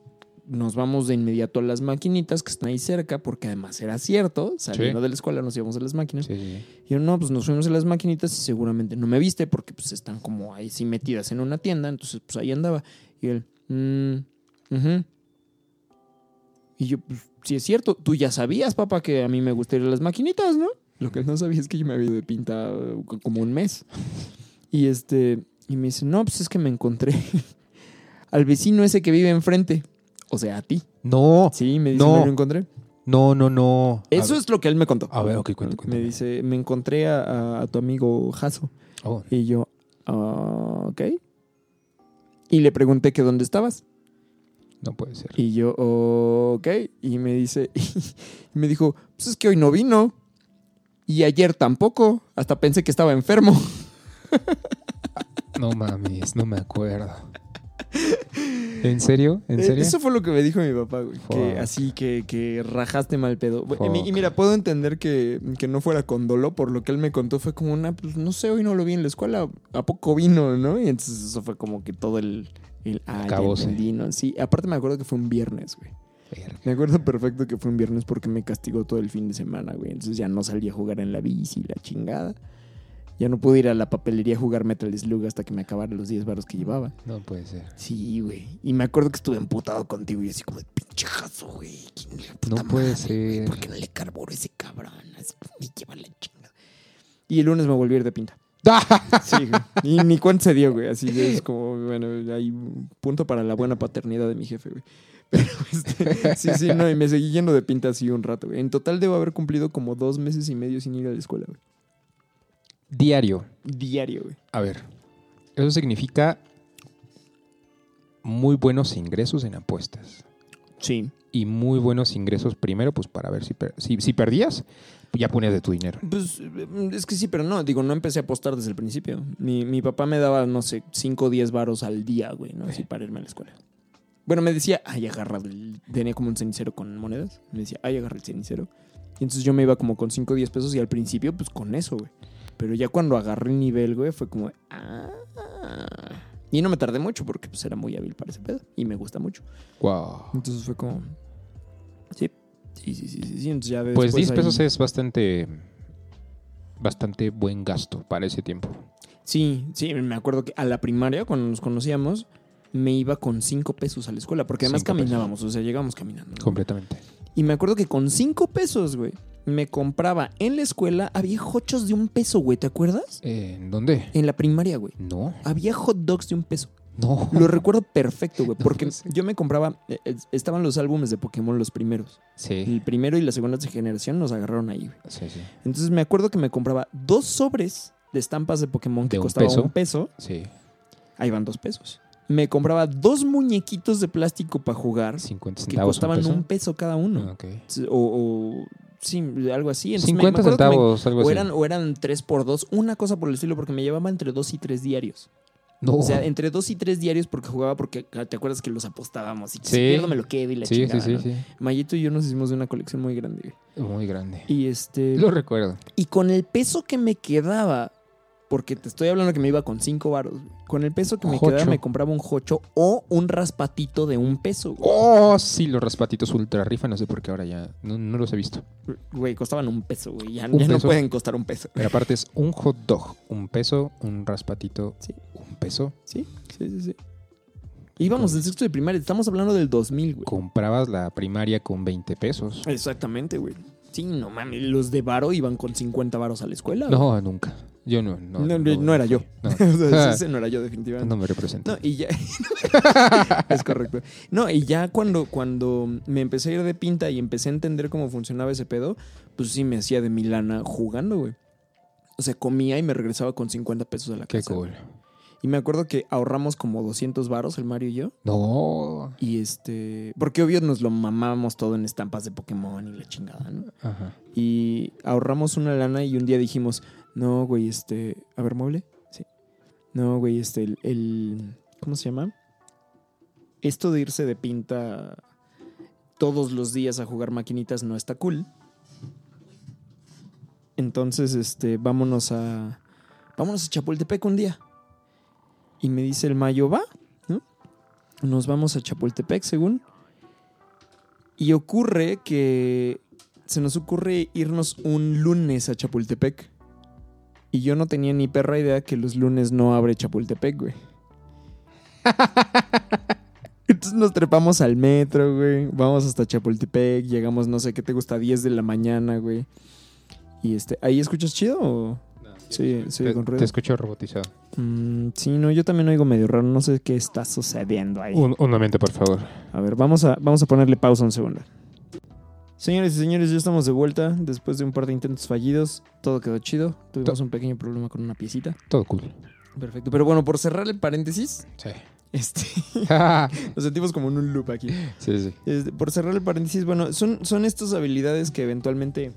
nos vamos de inmediato a las maquinitas que están ahí cerca, porque además era cierto, saliendo Sí. de la escuela nos íbamos a las máquinas. Sí, sí. Y yo, no, pues nos fuimos a las maquinitas y seguramente no me viste porque pues están como ahí sí metidas en una tienda, entonces pues ahí andaba. Y él, "Mm, ujú". Y yo, pues sí es cierto, tú ya sabías, papá, que a mí me gusta ir a las maquinitas, ¿no? Lo que él no sabía es que yo me había ido de pinta eh, como un mes. Y este, y me dice, no, pues es que me encontré al vecino ese que vive enfrente. O sea, a ti. No. Sí, me dice, No. me lo encontré. No, no, no. Eso es lo que él me contó. A ver, ok, cuenta. Me dice, me encontré a, a- a tu amigo Jaso. Oh, Y yo, "Ah, ok. Y le pregunté que dónde estabas. no puede ser. Y yo, ok. Y me dice, y me dijo, pues es que hoy no vino. Y ayer tampoco. Hasta pensé que estaba enfermo. No mames, no me acuerdo. ¿En serio? ¿En Eh, serio? Eso fue lo que me dijo mi papá, güey. Que así que, que rajaste mal pedo. Y, mira, puedo entender que, que no fuera con dolo, por lo que él me contó fue como una, pues no sé, hoy no lo vi en la escuela, ¿a poco vino, no? Y entonces eso fue como que todo el... el ah, entendí, ¿no? Sí, aparte me acuerdo que fue un viernes, güey. Verga. Me acuerdo perfecto que fue un viernes porque me castigó todo el fin de semana, güey. Entonces ya no salí a jugar en la bici, la chingada. Ya no pude ir a la papelería a jugar Metal Slug hasta que me acabara los 10 baros que llevaba. No puede ser. Sí, güey. Y me acuerdo que estuve emputado contigo y así como de pinche jazo, güey. ¿Quién le puta No puede güey? ser. ¿Por qué no le carburo a ese cabrón? Así, Me lleva la chingada. Y el lunes me volví a ir de pinta. Sí, güey. Y ni cuenta se dio, güey. Así es como, bueno, hay un punto para la buena paternidad de mi jefe, güey. Pero este, sí, sí, no, y me seguí yendo de pinta así un rato, güey. En total debo haber cumplido como dos meses y medio sin ir a la escuela, güey. Diario. Diario, güey. A ver. Eso significa muy buenos ingresos en apuestas. Sí. Y muy buenos ingresos primero, pues para ver si, per- si, si perdías, ya ponías de tu dinero. Pues eh, es que sí, pero no, digo, no empecé a apostar desde el principio. Mi, mi papá me daba, no sé, 5 o 10 varos al día, güey, ¿no? Así para irme a la escuela. Bueno, me decía, ay, agarra, el- tenía como un cenicero con monedas. Me decía, ay, agarra el cenicero. Y entonces yo me iba como con 5 o 10 pesos y al principio, pues con eso, güey. Pero ya cuando agarré el nivel, güey, fue como, ah. Y no me tardé mucho porque pues era muy hábil para ese pedo. Y me gusta mucho. Wow. Entonces fue como, sí, sí, sí, sí, sí. sí. Entonces ya Pues después 10 ahí- pesos es bastante, bastante buen gasto para ese tiempo. Sí, sí, me acuerdo que a la primaria, cuando nos conocíamos, me iba con cinco pesos a la escuela, porque además Cinco pesos. caminábamos, o sea, llegábamos caminando. Completamente. Y me acuerdo que con cinco pesos, güey, me compraba en la escuela, había hochos de un peso, güey, ¿te acuerdas? Eh, ¿En dónde? En la primaria, güey. No. Había hot dogs de un peso. No. Lo recuerdo perfecto, güey, No porque yo me compraba, eh, eh, estaban los álbumes de Pokémon los primeros. Sí. El primero y la segunda generación nos agarraron ahí, güey. Sí, sí. Entonces me acuerdo que me compraba dos sobres de estampas de Pokémon que ¿De un costaban un peso. Sí. Ahí van dos pesos. Me compraba dos muñequitos de plástico para jugar 50 que centavos. costaban peso. un peso cada uno. Ah, ok. O, o- sí, algo así. Entonces, me- 50 me me- centavos, algo o así. eran, o eran 3 por 2, una cosa por el estilo, porque me llevaba entre 2 y 3 diarios. No. O sea, entre 2 y 3 diarios porque jugaba, porque ah, te acuerdas que los apostábamos y que Sí. si pierdo me lo quedo y la sí, chingada, sí, sí, ¿no? sí. Mayito y yo nos hicimos de una colección muy grande. Muy grande. Y este. Lo recuerdo. Y con el peso que me quedaba, porque te estoy hablando que me iba con 5 varos, con el peso que me Jocho. quedaba me compraba un jocho o un raspatito de un peso. güey. Oh, sí, los raspatitos ultra rifa. No sé por qué ahora ya no, no los he visto. Güey, costaban un peso, güey. Ya, ¿Un ya no pueden costar un peso. Pero aparte es un hot dog, un peso, un raspatito, Sí. un peso. Sí, sí, sí, sí. Íbamos en sexto de primaria, estamos hablando del 2000, güey. Comprabas la primaria con 20 pesos. Exactamente, güey. Sí, no mames, los de varo iban con 50 varos a la escuela. güey. No, nunca. Yo no. No, No, no era yo. No, O sea, ese no era yo, definitivamente. no me representa. No, y ya. es correcto. No, y ya cuando, cuando me empecé a ir de pinta y empecé a entender cómo funcionaba ese pedo, pues sí me hacía de mi lana jugando, güey. O sea, comía y me regresaba con 50 pesos a la Qué casa. cool. Y me acuerdo que ahorramos como 200 varos, el Mario y yo. No. Y este. Porque obvio nos lo mamábamos todo en estampas de Pokémon y la chingada, ¿no? Ajá. Y ahorramos una lana y un día dijimos, no, güey, este. A ver, mueble. Sí. No, güey, este, el, el- ¿Cómo se llama? Esto de irse de pinta todos los días a jugar maquinitas no está cool. Entonces, este, vámonos a. Vámonos a Chapultepec un día. Y me dice el Mayo, va, ¿no? Nos vamos a Chapultepec, según. Y ocurre que se nos ocurre irnos un lunes a Chapultepec. Y yo no tenía ni perra idea que los lunes no abre Chapultepec, güey. Entonces nos trepamos al metro, güey. Vamos hasta Chapultepec. Llegamos, no sé qué te gusta, 10 de la mañana, güey. Y este, ¿ahí escuchas chido o...? Sí, sí, te, con ruido. te escucho robotizado. Mm, sí, no, yo también oigo medio raro. No sé qué está sucediendo ahí. Un, un momento, por favor. A ver, vamos a, vamos a ponerle pausa un segundo. Señores y señores, ya estamos de vuelta. Después de un par de intentos fallidos, todo quedó chido. Tuvimos un pequeño problema con una piecita. Todo cool. Perfecto. Pero bueno, por cerrar el paréntesis, Sí. este, nos sentimos como en un loop aquí. sí, sí. Este, por cerrar el paréntesis, bueno, son, son estas habilidades que eventualmente.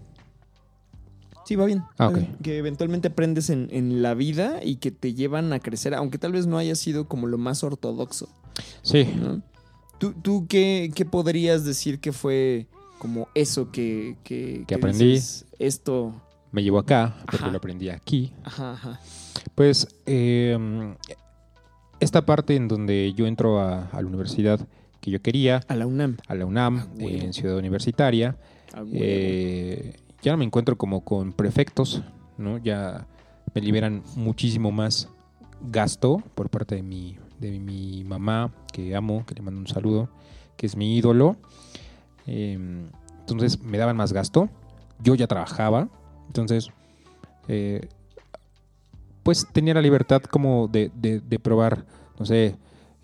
Sí, va bien. Ah, bien, Que eventualmente aprendes en, en la vida y que te llevan a crecer, aunque tal vez no haya sido como lo más ortodoxo. Sí. ¿no? ¿Tú, tú qué, qué podrías decir que fue como eso que, que, Que aprendí. dices, esto. Me llevó acá, porque Ajá. lo aprendí aquí. Ajá, ajá. Pues eh, esta parte en donde yo entro a, a la universidad que yo quería, A la UNAM. a la UNAM, Ah, en Ciudad Universitaria, A huevo. eh, ya no me encuentro como con prefectos, ¿no? Ya me liberan muchísimo más gasto por parte de mi, de mi mamá, que amo, que le mando un saludo, que es mi ídolo. Eh, entonces me daban más gasto. Yo ya trabajaba, entonces eh, pues tenía la libertad como de- de probar, no sé,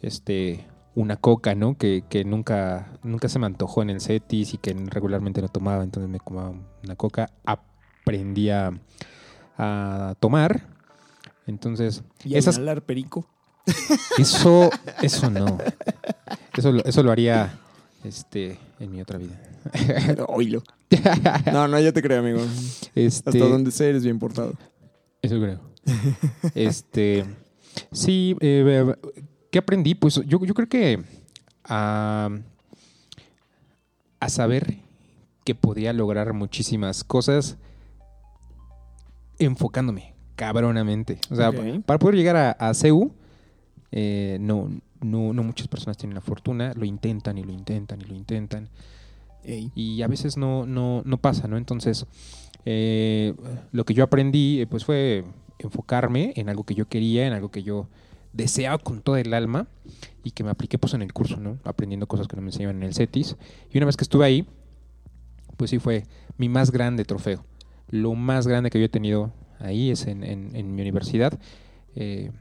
este una coca, ¿no? Que, que nunca, nunca se me antojó en el CETIS y que regularmente no tomaba, entonces me tomaba una coca, aprendí a, a tomar. Entonces, y esas, inhalar perico. eso, eso no. Eso, lo- eso lo haría este, en mi otra vida. Oilo. No, no, ya te creo, amigo. Este, Hasta donde sé eres bien portado. Eso creo. este. Sí, eh, ¿qué aprendí? Pues yo, yo creo que a, a saber que podía lograr muchísimas cosas enfocándome cabronamente. O sea, para poder llegar a, a CEU, eh, no, no, no muchas personas tienen la fortuna, lo intentan y lo intentan y lo intentan Ey. y a veces no, no, no pasa, ¿no? Entonces, eh, lo que yo aprendí eh, pues fue enfocarme en algo que yo quería, en algo que yo deseaba con toda el alma y que me apliqué pues en el curso, ¿no? Aprendiendo cosas que no me enseñaban en el CETIS. Y una vez que estuve ahí, pues sí fue mi más grande trofeo. Lo más grande que yo he tenido ahí es en, mi universidad. Eh,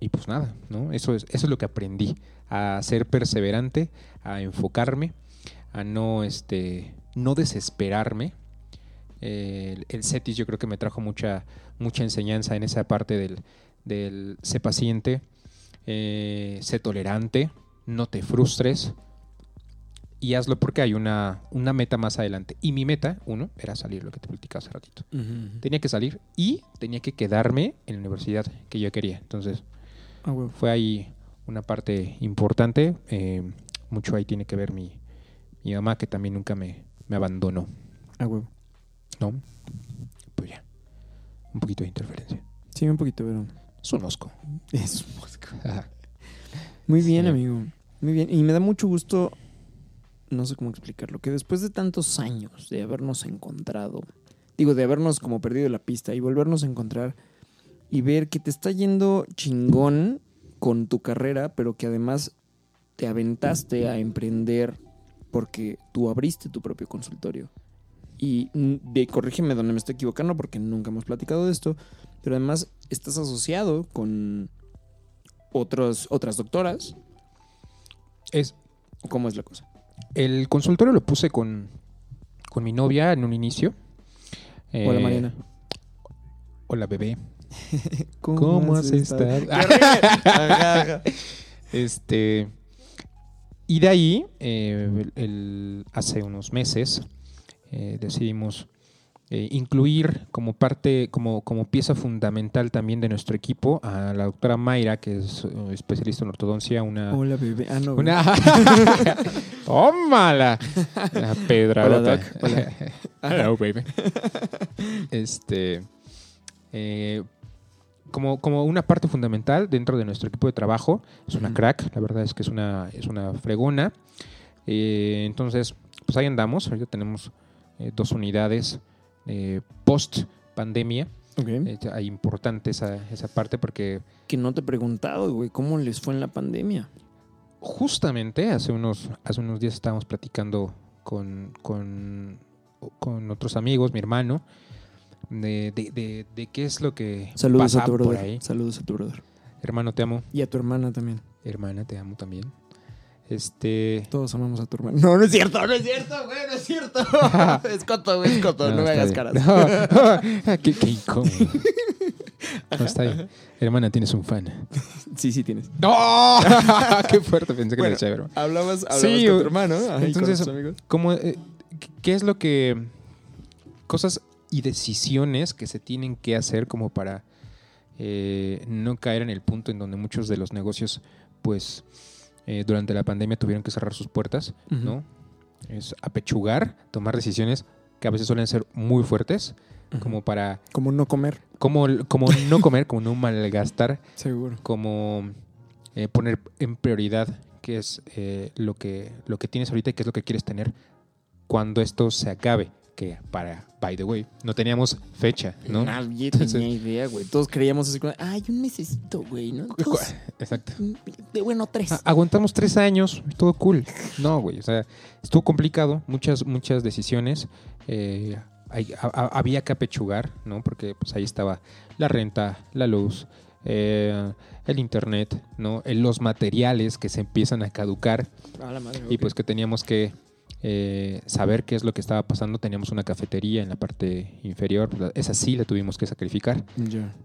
y pues nada, ¿no? Eso es, eso es lo que aprendí, a ser perseverante, a enfocarme, a no, este, no desesperarme. El, el CETIS yo creo que me trajo mucha, mucha enseñanza en esa parte del, del sé paciente, eh, sé tolerante, no te frustres y hazlo porque hay una, una meta más adelante. Y mi meta, uno, era salir, lo que te platicaba hace ratito. Tenía que salir y tenía que quedarme en la universidad que yo quería. Entonces, Ah, fue ahí una parte importante. Eh, mucho ahí tiene que ver mi, mi mamá, que también nunca me, me abandonó. Ah, huevo. ¿No? Pues ya. Un poquito de interferencia. Sí, un poquito, pero. Es un osco. Es Muy bien, Sí. amigo. Muy bien. Y me da mucho gusto, no sé cómo explicarlo, que después de tantos años de habernos encontrado, digo, de habernos como perdido la pista y volvernos a encontrar y ver que te está yendo chingón con tu carrera, pero que además te aventaste a emprender porque tú abriste tu propio consultorio. Y de, corrígeme donde me estoy equivocando porque nunca hemos platicado de esto, pero además estás asociado con otros, otras doctoras. Es, ¿O ¿Cómo es la cosa? el consultorio lo puse con, con mi novia en un inicio. Hola, Eh, Mariana. Hola, bebé. ¿Cómo, ¿Cómo has estado? Este. Y de ahí, eh, el- el- hace unos meses, eh, decidimos eh, incluir como parte, como, como pieza fundamental también de nuestro equipo a la doctora Mayra, que es eh, especialista en ortodoncia, una. Hola, bebé. Ah, no. una ¡Tómala! La pedradota. Hola, Doc. Hola. Hello, baby. Este. eh, como, como una parte fundamental dentro de nuestro equipo de trabajo. Es una crack, la verdad es que es una, es una fregona. Eh, entonces, pues ahí andamos. Ahorita tenemos dos unidades eh, post pandemia. Ok. hay importante esa, esa parte porque Que no te he preguntado, güey, ¿cómo les fue en la pandemia? justamente hace unos, hace unos días estábamos platicando con, con, con otros amigos, mi hermano, de, de- de- de qué es lo que Saludos a tu por brother. ahí. Saludos a tu brother. Hermano, te amo. Y a tu hermana también. Hermana, te amo también. Este. Todos amamos a tu hermana. No, no es cierto, no es cierto, güey, no es cierto. es coto, güey, es coto. No, me está hagas bien. caras. No, qué, qué incómodo. No, está bien. Hermana, tienes un fan. Sí, sí tienes. ¡No! ¡Qué fuerte! Pensé que Bueno, decía, pero- Hablabas, hablabas Sí, con tu hermano. con entonces- tus amigos. ¿Cómo, eh, ¿Qué es lo que... Cosas y decisiones que se tienen que hacer como para eh, no caer en el punto en donde muchos de los negocios, pues, eh, durante la pandemia tuvieron que cerrar sus puertas. ¿no? Es apechugar, tomar decisiones que a veces suelen ser muy fuertes, como para... Como no comer. Como, como no comer, como no malgastar, Seguro. como eh, poner en prioridad qué es eh, lo, que, lo que tienes ahorita y qué es lo que quieres tener cuando esto se acabe. Que para, by the way, no teníamos fecha, ¿no? Nadie Entonces- tenía idea, güey. Todos creíamos así como, ay, un mesecito, güey, ¿no? Exacto. de bueno, tres. A- aguantamos tres años, todo cool. No, güey, o sea, estuvo complicado, muchas, muchas decisiones. eh, hay- a- a- había que apechugar, ¿no? Porque pues ahí estaba la renta, la luz, eh, el internet, ¿no? Eh, los materiales que se empiezan a caducar A la madre, y pues que teníamos que eh, saber qué es lo que estaba pasando. Teníamos una cafetería en la parte inferior, la- esa sí la tuvimos que sacrificar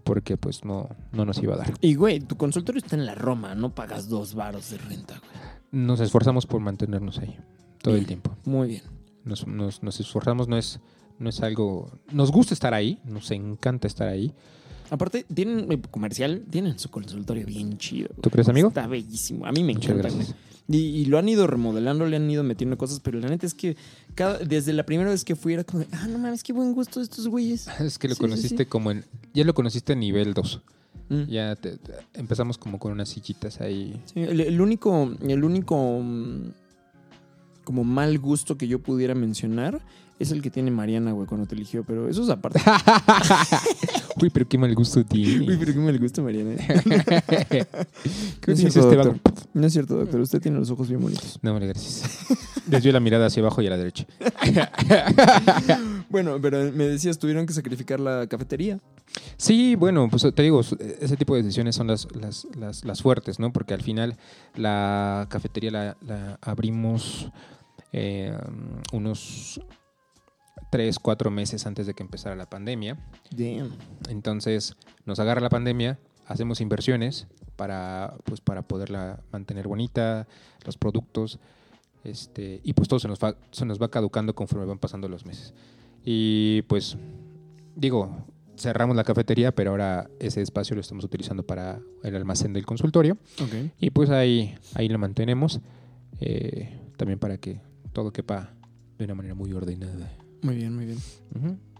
porque pues no, no nos iba a dar. Y, güey, tu consultorio está en la Roma, no pagas dos varos de renta, güey. Nos esforzamos por mantenernos ahí todo el tiempo. Muy bien. Nos, nos- nos esforzamos, no es, no es algo... Nos gusta estar ahí, nos encanta estar ahí. Aparte, tienen eh, comercial, tienen su consultorio bien chido. güey. ¿Tú crees, amigo? Está bellísimo. A mí me Muchas encanta, gracias. Y, y lo han ido remodelando, le han ido metiendo cosas, pero la neta es que cada, desde la primera vez que fui era como, de, ah, no mames, qué buen gusto de estos güeyes. Es que lo Sí, conociste sí. como en... Ya lo conociste a nivel 2. Mm. Ya te- te- empezamos como con unas sillitas ahí. Sí, el, el único, el único mm, como mal gusto que yo pudiera mencionar es el que tiene Mariana, güey, cuando te eligió, pero eso es aparte. Uy, pero qué mal gusto tiene. Uy, pero qué mal gusto, Mariana. ¿Qué No es dice cierto, este doctor. No es cierto, doctor. Usted tiene los ojos bien bonitos. No, vale, gracias. Desvió la mirada hacia abajo y a la derecha. Bueno, pero me decías, tuvieron que sacrificar la cafetería. Sí, bueno, pues te digo, ese tipo de decisiones son las, las, las, las fuertes, ¿no? Porque al final la cafetería la, la abrimos eh, unos tres, cuatro meses antes de que empezara la pandemia. Damn. Entonces nos agarra la pandemia, hacemos inversiones para, pues, para poderla mantener bonita, los productos, este, y pues todo se nos, va, se nos va caducando conforme van pasando los meses. Y pues, digo, cerramos la cafetería, pero ahora ese espacio lo estamos utilizando para el almacén del consultorio. Ok. Y pues ahí, ahí lo mantenemos, eh, también para que todo quepa de una manera muy ordenada. Muy bien, muy bien.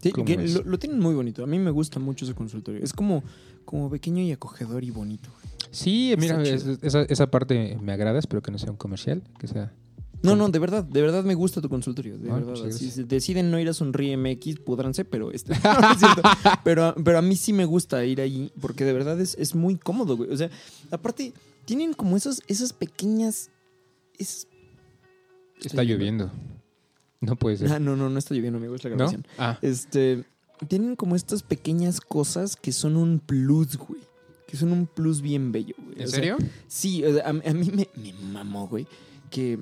Sí, lo, lo tienen muy bonito. A mí me gusta mucho ese consultorio. Es como, como pequeño y acogedor y bonito. Sí, mira, es- esa, esa parte me agrada, espero que no sea un comercial, que sea... No, no, de verdad, de verdad me gusta tu consultorio. De Ah, verdad. Si deciden no ir a Sonríe MX, pudranse, pero este. no es cierto. pero, pero a mí sí me gusta ir ahí porque de verdad es, es muy cómodo, güey. O sea, aparte, tienen como esas, esas pequeñas. esas- Está lloviendo. No puede ser. Ah, no, no, no está lloviendo, amigo, es la ¿No? grabación. Ah, Este. Tienen como estas pequeñas cosas que son un plus, güey. Que son un plus bien bello, güey. ¿en O sea, serio? Sí, a, a mí me, me mamó, güey, que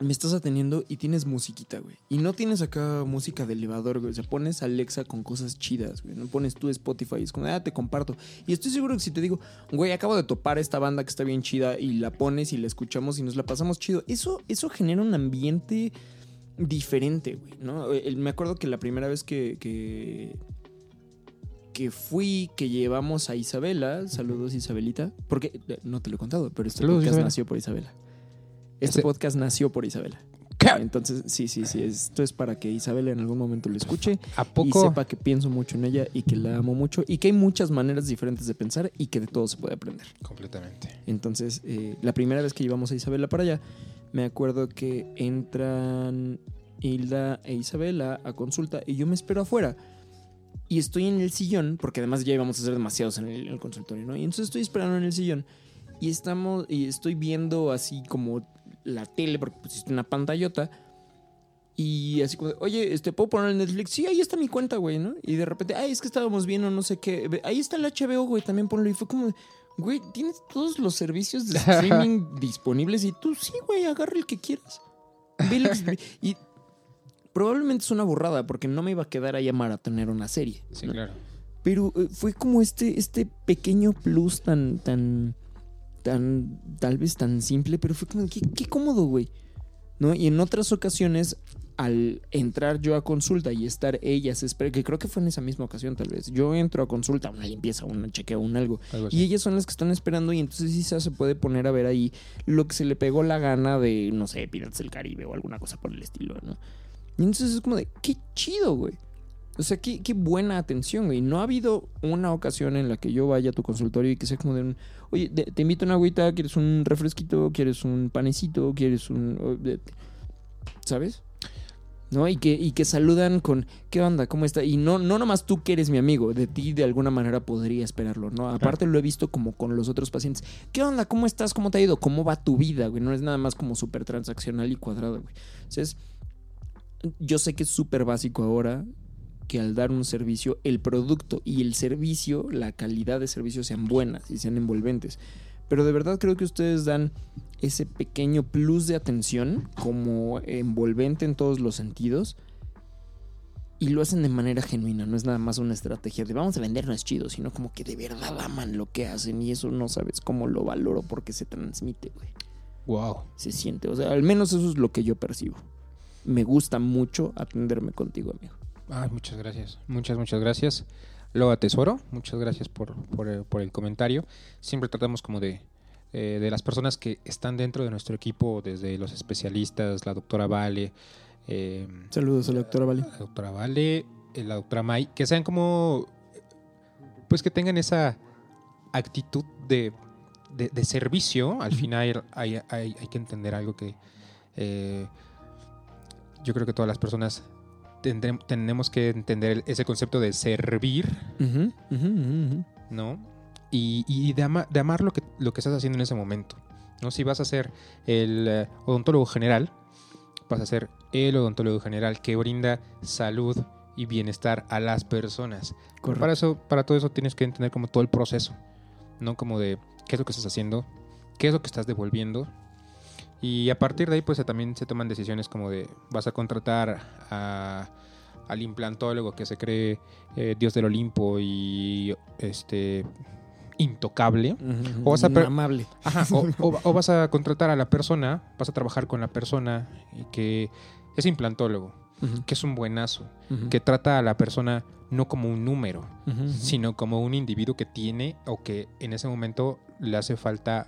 me estás atendiendo y tienes musiquita, güey. Y no tienes acá música de elevador, güey. O sea, pones Alexa con cosas chidas, güey. No pones tú Spotify. Es como, ah, te comparto. Y estoy seguro que si te digo, güey, acabo de topar esta banda que está bien chida y la pones y la escuchamos y nos la pasamos chido. Eso, eso genera un ambiente diferente, güey, ¿no? El- me acuerdo que la primera vez que, que, que fui, que llevamos a Isabela, saludos Isabelita, porque eh, no te lo he contado, pero este Saludos, podcast nació por Isabela. Este podcast nació por Isabela. ¿Qué? Entonces, sí, sí, sí, esto es para que Isabela en algún momento lo escuche ¿A y poco? sepa que pienso mucho en ella y que la amo mucho y que hay muchas maneras diferentes de pensar y que de todo se puede aprender. Completamente. Entonces, eh, la primera vez que llevamos a Isabela para allá, me acuerdo que entran Hilda e Isabela a consulta y yo me espero afuera. Y estoy en el sillón, porque además ya íbamos a hacer demasiados en el, en el consultorio, ¿no? Y entonces estoy esperando en el sillón y estamos y estoy viendo así como la tele, porque pusiste una pantallota. Y así como, oye, este, ¿puedo poner el Netflix? Sí, ahí está mi cuenta, güey, ¿no? Y de repente, ay, es que estábamos viendo no sé qué. Ahí está el HBO, güey, también ponlo. Y fue como, güey, tienes todos los servicios de streaming disponibles y tú sí, güey, agarra el que quieras. Y probablemente es una borrada porque no me iba a quedar ahí a maratonear una serie. Sí, ¿no? claro. Pero eh, fue como este, este pequeño plus tan, tan, tan, tal vez tan simple, pero fue como, qué, qué cómodo, güey. ¿No? Y en otras ocasiones, al entrar yo a consulta y estar ellas, que creo que fue en esa misma ocasión tal vez, yo entro a consulta, una limpieza, un chequeo, un algo, y ellas son las que están esperando y entonces quizás se puede poner a ver ahí lo que se le pegó la gana de, no sé, Piratas del Caribe o alguna cosa por el estilo, ¿no? Y entonces es como de, qué chido, güey. O sea, qué, qué buena atención, güey. No ha habido una ocasión en la que yo vaya a tu consultorio y que sea como de un, oye, de- te invito a una agüita, ¿quieres un refresquito? ¿Quieres un panecito? ¿Quieres un... ¿Sabes? ¿No? Y que, y que saludan con, ¿qué onda? ¿Cómo está? Y no, no nomás tú que eres mi amigo, de ti de alguna manera podría esperarlo, ¿no? Aparte lo he visto como con los otros pacientes. ¿Qué onda? ¿Cómo estás? ¿Cómo te ha ido? ¿Cómo va tu vida, güey? No es nada más como súper transaccional y cuadrado, güey. Entonces, yo sé que es súper básico ahora que al dar un servicio, el producto y el servicio, la calidad de servicio sean buenas y sean envolventes. Pero de verdad creo que ustedes dan ese pequeño plus de atención como envolvente en todos los sentidos y lo hacen de manera genuina, no es nada más una estrategia de vamos a vendernos chido, sino como que de verdad aman lo que hacen y eso no sabes cómo lo valoro porque se transmite, güey. Wow. Se siente, o sea, al menos eso es lo que yo percibo. Me gusta mucho atenderme contigo, amigo. Ay, muchas gracias. Muchas, muchas gracias. Lo atesoro. Muchas gracias por, por, el- por el comentario. Siempre tratamos como de, eh, de las personas que están dentro de nuestro equipo, desde los especialistas, la doctora Vale, eh, Saludos a la doctora Vale. la doctora Vale, eh, la doctora May, que sean como, pues que tengan esa actitud de, de- de servicio. Al final hay, hay- hay que entender algo que eh, yo creo que todas las personas tenemos que entender ese concepto de servir. ¿no? Y, y de, ama- de amar lo que, lo que estás haciendo en ese momento. ¿no? Si vas a ser el eh, odontólogo general, vas a ser el odontólogo general que brinda salud y bienestar a las personas. Correcto. Para eso, para todo eso tienes que entender como todo el proceso, ¿no? Como de qué es lo que estás haciendo, qué es lo que estás devolviendo. Y a partir de ahí, pues también se toman decisiones como de vas a contratar a- al implantólogo que se cree eh, Dios del Olimpo y este intocable. O vas a Amable. Ajá, o, o- o vas a contratar a la persona, vas a trabajar con la persona que es implantólogo, que es un buenazo, que trata a la persona no como un número, sino como un individuo que tiene o que en ese momento le hace falta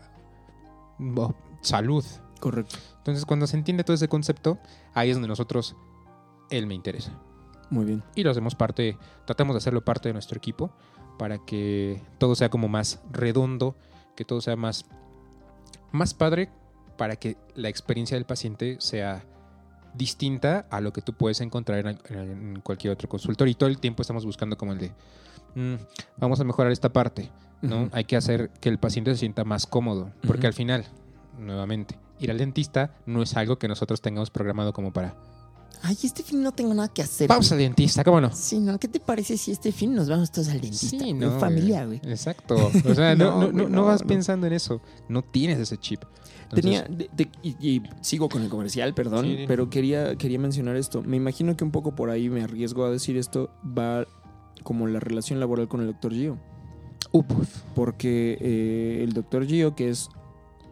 oh, salud. Correcto. Entonces, cuando se entiende todo ese concepto, ahí es donde nosotros, él me interesa. Muy bien. Y lo hacemos parte, tratamos de hacerlo parte de nuestro equipo para que todo sea como más redondo, que todo sea más, más padre, para que la experiencia del paciente sea distinta a lo que tú puedes encontrar en, en cualquier otro consultorio. Y todo el tiempo estamos buscando como el de, "Mm, vamos a mejorar esta parte, ¿no? Hay que hacer que el paciente se sienta más cómodo, porque al final, nuevamente, ir al dentista no es algo que nosotros tengamos programado como para, Ay, este fin no tengo nada que hacer. vamos güey. al dentista, ¿cómo no? Sí, ¿no? ¿Qué te parece si este fin nos vamos todos al dentista? Sí, no, En familia, güey. Exacto. O sea, no, No, no, no, güey, no vas no. pensando en eso. No tienes ese chip. Entonces, Tenía, de- de- y, y sigo con el comercial, perdón, Sí. pero quería, quería mencionar esto. Me imagino que un poco por ahí me arriesgo a decir esto, va como la relación laboral con el doctor Gio. Porque eh, el doctor Gio, que es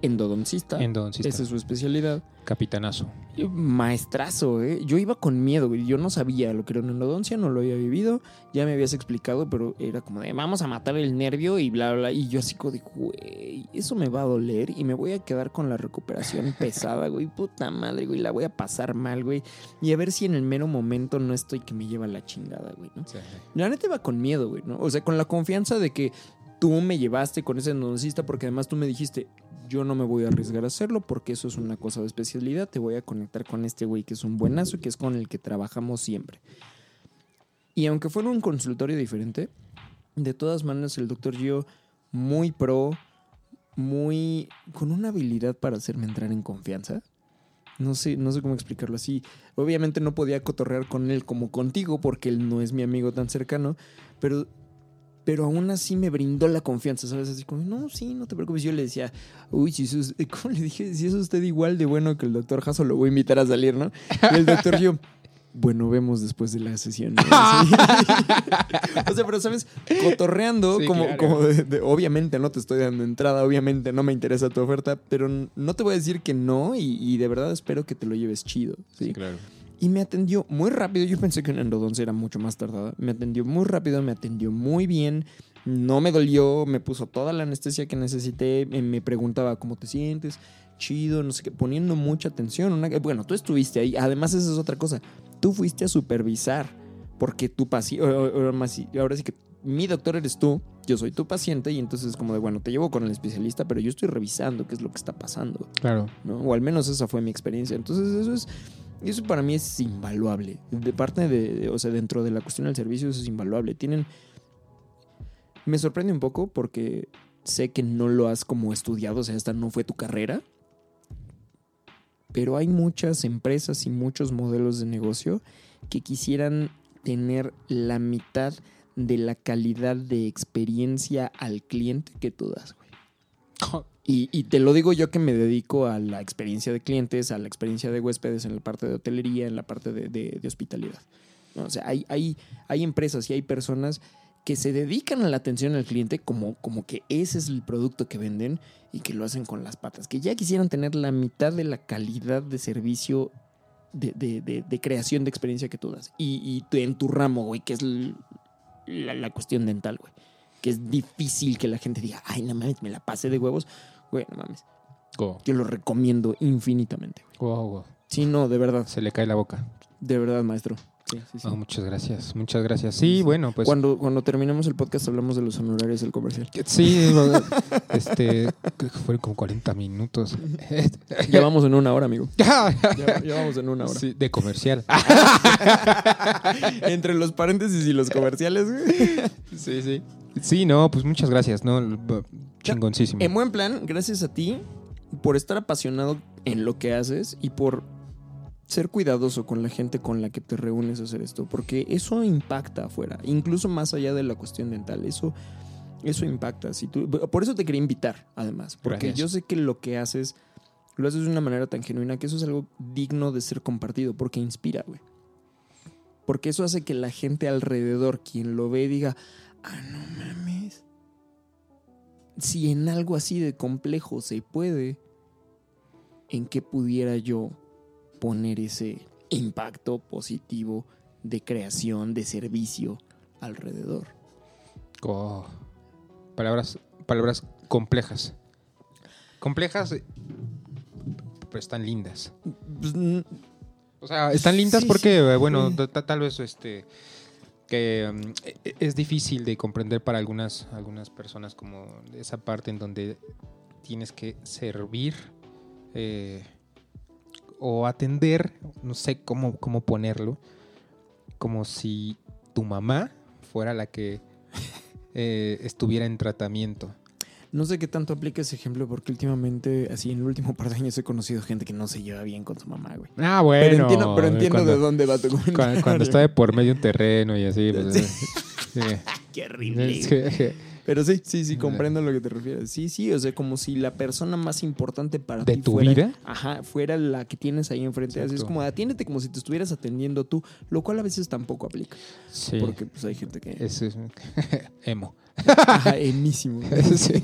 endodoncista, endodoncista, esa es su especialidad, capitanazo. maestrazo, ¿eh? Yo iba con miedo, güey. Yo no sabía lo que era una endodoncia, no lo había vivido. Ya me habías explicado, pero era como de vamos a matar el nervio y bla, bla, bla. Y yo así como de, güey, eso me va a doler y me voy a quedar con la recuperación pesada, güey. Puta madre, güey, la voy a pasar mal, güey. Y a ver si en el mero momento no estoy que me lleva la chingada, güey, ¿no? La neta iba con miedo, güey, ¿no? O sea, con la confianza de que tú me llevaste con ese endodoncista porque además tú me dijiste, yo no me voy a arriesgar a hacerlo porque eso es una cosa de especialidad, te voy a conectar con este güey que es un buenazo, que es con el que trabajamos siempre. Y aunque fuera un consultorio diferente, de todas maneras el doctor Gio, muy pro, muy... con una habilidad para hacerme entrar en confianza. No sé, no sé cómo explicarlo así. Obviamente no podía cotorrear con él como contigo porque él no es mi amigo tan cercano, pero, pero aún así me brindó la confianza, ¿sabes? Así como, no, sí, no te preocupes. Yo le decía, uy, si eso es, ¿cómo le dije? Si es usted igual de bueno que el doctor Jasso, lo voy a invitar a salir, ¿no? Y el doctor yo, bueno, vemos después de la sesión. ¿no? Sí. o sea, pero, ¿sabes? Cotorreando, Sí, como, claro. como de, de- obviamente no te estoy dando entrada, obviamente no me interesa tu oferta, pero no te voy a decir que no y, y de verdad espero que te lo lleves chido. ¿sí? claro. Y me atendió muy rápido. Yo pensé que una endodoncia era mucho más tardada. Me atendió muy rápido, me atendió muy bien. No me dolió, me puso toda la anestesia que necesité. Me, me preguntaba cómo te sientes, chido, no sé qué, poniendo mucha atención. Una- bueno, tú estuviste ahí. Además, esa es otra cosa. Tú fuiste a supervisar porque tu paciente. Ahora sí que mi doctor eres tú, yo soy tu paciente. Y entonces, es como de bueno, te llevo con el especialista, pero yo estoy revisando qué es lo que está pasando. Claro. ¿no? O al menos esa fue mi experiencia. Entonces eso es, eso para mí es invaluable. De parte de- o sea, dentro de la cuestión del servicio eso es invaluable. Tienen, me sorprende un poco porque sé que no lo has como estudiado, o sea, esta no fue tu carrera. Pero hay muchas empresas y muchos modelos de negocio que quisieran tener la mitad de la calidad de experiencia al cliente que tú das, güey. Y, te lo digo yo que me dedico a la experiencia de clientes, a la experiencia de huéspedes en la parte de hotelería, en la parte de, de- hospitalidad. O sea, hay, hay, hay empresas y hay personas que se dedican a la atención al cliente como, como que ese es el producto que venden y que lo hacen con las patas. Que ya quisieran tener la mitad de la calidad de servicio de, de- creación de experiencia que tú das. Y, en tu ramo, güey, que es la cuestión dental, güey. Que es difícil que la gente diga, ay, no mames, me la pasé de huevos. Güey, no mames. Yo lo recomiendo infinitamente. go. Sí, no, de verdad. Se le cae la boca. De verdad, maestro. Sí, sí, sí. Muchas gracias. Muchas gracias. Sí, bueno, pues. cuando, cuando terminemos el podcast hablamos de los honorarios del comercial. Sí, este. creo que fueron como 40 minutos. Ya vamos en una hora, amigo. Ya, Ya, vamos en una hora. Sí, de comercial. Entre los paréntesis y los comerciales. Sí, sí. Sí, no, pues muchas gracias, ¿no? Chingoncísimo. En buen plan, gracias a ti por estar apasionado en lo que haces y por ser cuidadoso con la gente con la que te reúnes a hacer esto, porque eso impacta afuera, incluso más allá de la cuestión dental, eso, eso impacta. Si tú, por eso te quería invitar, además, porque Gracias. yo sé que lo que haces, lo haces de una manera tan genuina que eso es algo digno de ser compartido, porque inspira, güey. Porque eso hace que la gente alrededor, quien lo ve, diga, ah, no mames. Si en algo así de complejo se puede, ¿en qué pudiera yo poner ese impacto positivo de creación, de servicio alrededor? Oh, palabras, palabras complejas. Complejas, pero están lindas. Pues, O sea, están lindas Sí, porque, sí, bueno, tal vez este que mm, e- es difícil de comprender para algunas, algunas personas como esa parte en donde tienes que servir eh, o atender, no sé cómo, cómo ponerlo, como si tu mamá fuera la que eh, estuviera en tratamiento. No sé qué tanto aplica ese ejemplo porque últimamente, así en el último par de años he conocido gente que no se lleva bien con su mamá, güey. Ah, bueno. pero entiendo, pero entiendo cuando, de dónde va tu comentario. Cuando, cuando está de por medio un terreno y así, pues, sí. Qué horrible. Pero sí, sí, sí, comprendo a lo que te refieres. Sí, sí, o sea, como si la persona más importante para ¿De ti tu fuera, vida? Ajá, fuera la que tienes ahí enfrente. Así es como atiéndete como si te estuvieras atendiendo tú, lo cual a veces tampoco aplica. Sí. Porque pues hay gente que... Es, es- emo. Ajá, enísimo. Sí.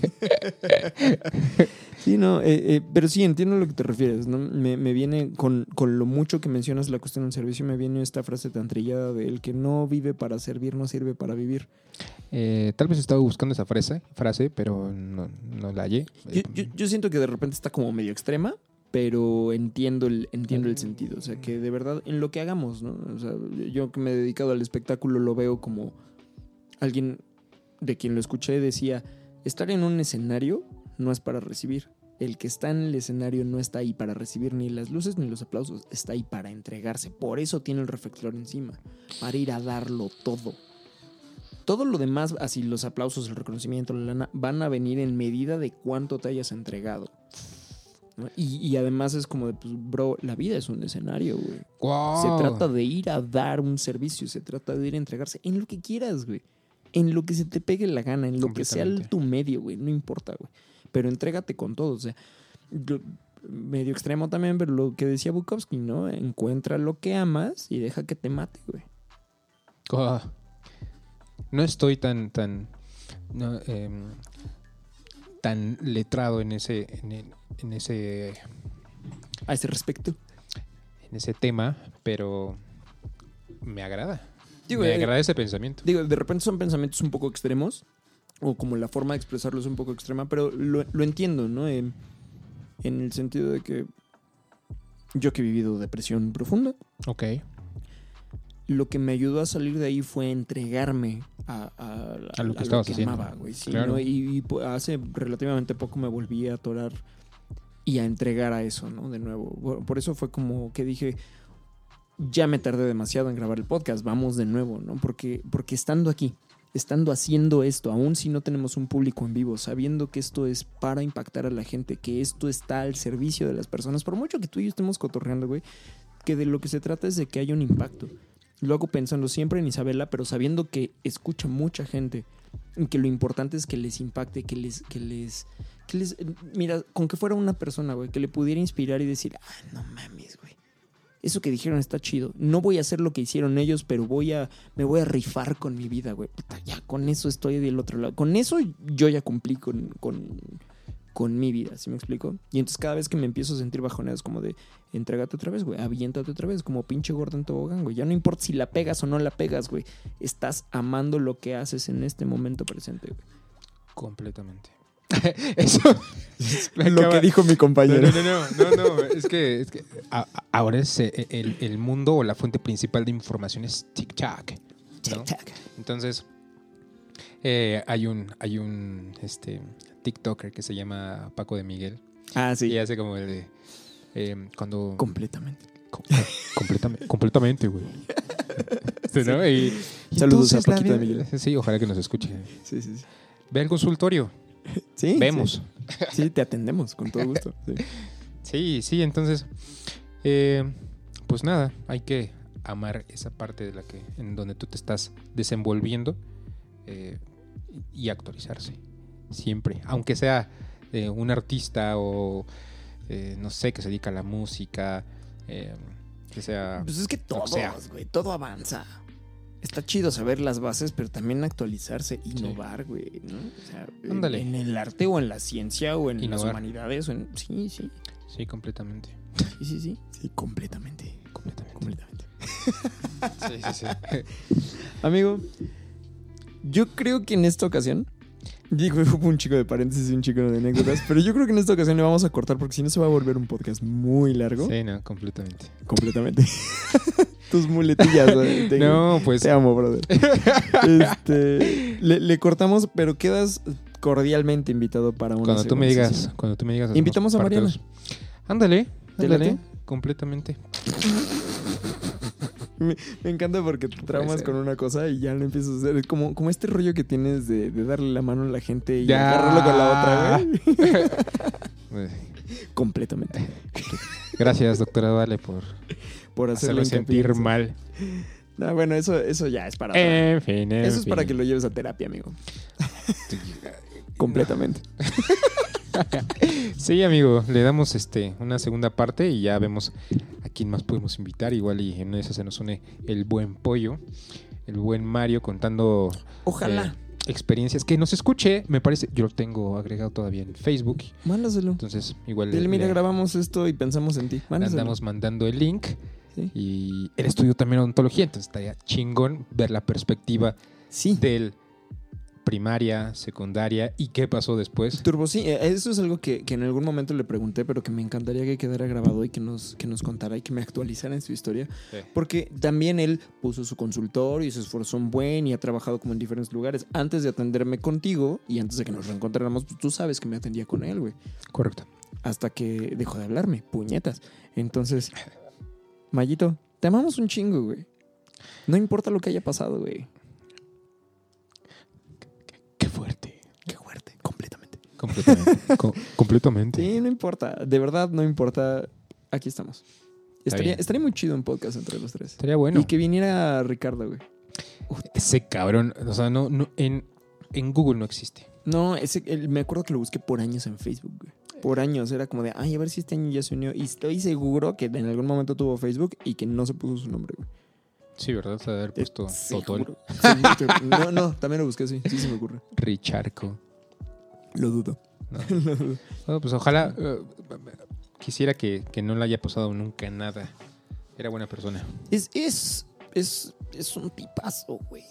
Sí, no, eh, eh, pero sí, entiendo a lo que te refieres, ¿no? Me, me viene, con, con lo mucho que mencionas la cuestión del servicio, me viene esta frase tan trillada de el que no vive para servir, no sirve para vivir. Eh, tal vez estaba buscando esa frase, frase pero no, no la hallé. Yo, yo- yo siento que de repente está como medio extrema, pero entiendo el, entiendo el sentido. O sea, que de verdad, en lo que hagamos, ¿no? O sea, yo que me he dedicado al espectáculo lo veo como alguien de quien lo escuché decía, estar en un escenario no es para recibir. El que está en el escenario no está ahí para recibir ni las luces ni los aplausos, está ahí para entregarse. Por eso tiene el reflector encima, para ir a darlo todo. Todo lo demás, así los aplausos, el reconocimiento, la lana, van a venir en medida de cuánto te hayas entregado. ¿no? Y, y además es como de, pues, bro, la vida es un escenario, güey. Wow. Se trata de ir a dar un servicio, se trata de ir a entregarse en lo que quieras, güey. En lo que se te pegue la gana, en lo que sea tu medio, güey. No importa, güey. Pero entrégate con todo. O sea, medio extremo también, pero lo que decía Bukowski, ¿no? Encuentra lo que amas y deja que te mate, güey. Ah. No estoy tan tan no, em, tan letrado en ese en, el- en ese A ese respecto. en ese tema, pero me agrada. Digo, me eh, agrada ese pensamiento. Digo, de repente son pensamientos un poco extremos, o como la forma de expresarlo es un poco extrema, pero lo, lo entiendo, ¿no? En, en el sentido de que yo que he vivido depresión profunda, Ok. Lo que me ayudó a salir de ahí fue entregarme a, a- A lo que estabas haciendo. amaba, güey. sí, Claro. ¿no? Y, y, hace relativamente poco me volví a atorar y a entregar a eso, ¿no? De nuevo. Por, por eso fue como que dije, ya me tardé demasiado en grabar el podcast, vamos de nuevo, ¿no? Porque, porque estando aquí, estando haciendo esto, aún si no tenemos un público en vivo, sabiendo que esto es para impactar a la gente, que esto está al servicio de las personas, por mucho que tú y yo estemos cotorreando, güey, que de lo que se trata es de que haya un impacto. Lo hago pensando siempre en Isabela, pero sabiendo que escucha mucha gente y que lo importante es que les impacte, que les, que les, mira, con que fuera una persona, güey, que le pudiera inspirar y decir, ah, no mames, güey. Eso que dijeron está chido. No voy a hacer lo que hicieron ellos, pero voy a, me voy a rifar con mi vida, güey. Puta, ya con eso estoy del otro lado. Con eso yo ya cumplí con, con mi vida, ¿sí me explico? Y entonces cada vez que me empiezo a sentir bajoneadas como de, entrégate otra vez, güey, aviéntate otra vez, como pinche gordo en tobogán, güey. Ya no importa si la pegas o no la pegas, güey. Estás amando lo que haces en este momento presente, güey. Completamente. Eso. me Lo acaba- que dijo mi No, compañero. no, no, no, no, no, es que, es que a- a- ahora es eh, el, el mundo o la fuente principal de información es TikTok. ¿no? Entonces, eh, hay un, hay un este, TikToker que se llama Paco de Miguel Ah, sí. y hace como el de eh, cuando Completamente. Com- completamente, completamente, güey. Sí, ¿no? Y- y Saludos a entonces Paquito de Miguel. Sí, ojalá que nos escuche. Sí, sí, sí. Ve al consultorio, Sí, vemos. Sí, Sí, te atendemos con todo gusto. Sí. Sí, sí, entonces, eh, pues nada, hay que amar esa parte de la que en donde tú te estás desenvolviendo eh, y actualizarse siempre, aunque sea eh, un artista o eh, no sé que se dedica a la música, eh, que sea Pues es que sea. güey, todo avanza. Está chido saber las bases, pero también actualizarse, innovar, güey, ¿no? O sea, en- Ándale. En, el arte o en la ciencia o en las humanidades. O en... Sí, sí, sí completamente, sí, sí, sí. Sí, completamente. completamente. Completamente. Sí, sí, sí. Amigo, yo creo que en esta ocasión, digo, hubo un chico de paréntesis y un chico de anécdotas, pero yo creo que en esta ocasión le vamos a cortar porque si no se va a volver un podcast muy largo. Sí, no, completamente. Completamente. Tus muletillas. te- No, pues Te amo, brother. Este, le, le cortamos, pero quedas cordialmente invitado para una cuando tú me digas, sesión. cuando tú me digas, Invitamos a Mariana. Ándale, ¿Te ándale, completamente. Me, me encanta porque te traumas con una cosa y ya lo empiezas a hacer. Es como, como este rollo que tienes de, de darle la mano a la gente y Ya. agarrarlo con la otra, güey. Completamente. Gracias, doctora Vale, por Por hacerlo sentir mal. No, bueno, eso, eso ya es para. otra. En fin, en eso es para que lo lleves a terapia, amigo. Completamente. Sí, amigo, le damos este una segunda parte y ya vemos a quién más podemos invitar. Igual y en esa se nos une el buen pollo, el buen Mario contando Ojalá. eh, experiencias. Que nos escuche, me parece, yo lo tengo agregado todavía en Facebook. Mándaselo. Entonces, igual Dile, le- mira, le- grabamos esto y pensamos en ti. le Mándaselo. andamos mandando el link. Sí. Y él estudió también odontología, entonces estaría chingón ver la perspectiva Sí. del primaria, secundaria y qué pasó después. Turbo, sí, eh, eso es algo que, que en algún momento le pregunté, pero que me encantaría que quedara grabado y que nos, que nos contara y que me actualizara en su historia. Sí. Porque también él puso su consultorio y se esforzó un buen y ha trabajado como en diferentes lugares. Antes de atenderme contigo y antes de que nos reencontráramos, pues tú sabes que me atendía con él, güey. Correcto. Hasta que dejó de hablarme, puñetas. Entonces, Mayito, te amamos un chingo, güey. No importa lo que haya pasado, güey. Qué fuerte. Qué fuerte, completamente. Completamente. Co- completamente. Sí, no importa. De verdad, no importa. Aquí estamos. Estaría, estaría muy chido un podcast entre los tres. Estaría bueno. Y que viniera Ricardo, güey. Ese cabrón, o sea, no, no en, en Google no existe. No, ese, el- me acuerdo que lo busqué por años en Facebook, güey. Por años. Era como de, ay, a ver si este año ya se unió. Y estoy seguro que en algún momento tuvo Facebook y que no se puso su nombre, güey. Sí, ¿verdad? Se haber puesto Totol. Seguro. Seguro. No, no, también lo busqué así. Sí, se me ocurre. Richarco. Lo dudo. No. Bueno, pues ojalá. eh, quisiera que, que no le haya pasado nunca nada. Era buena persona. Es, es, es, es un tipazo, güey.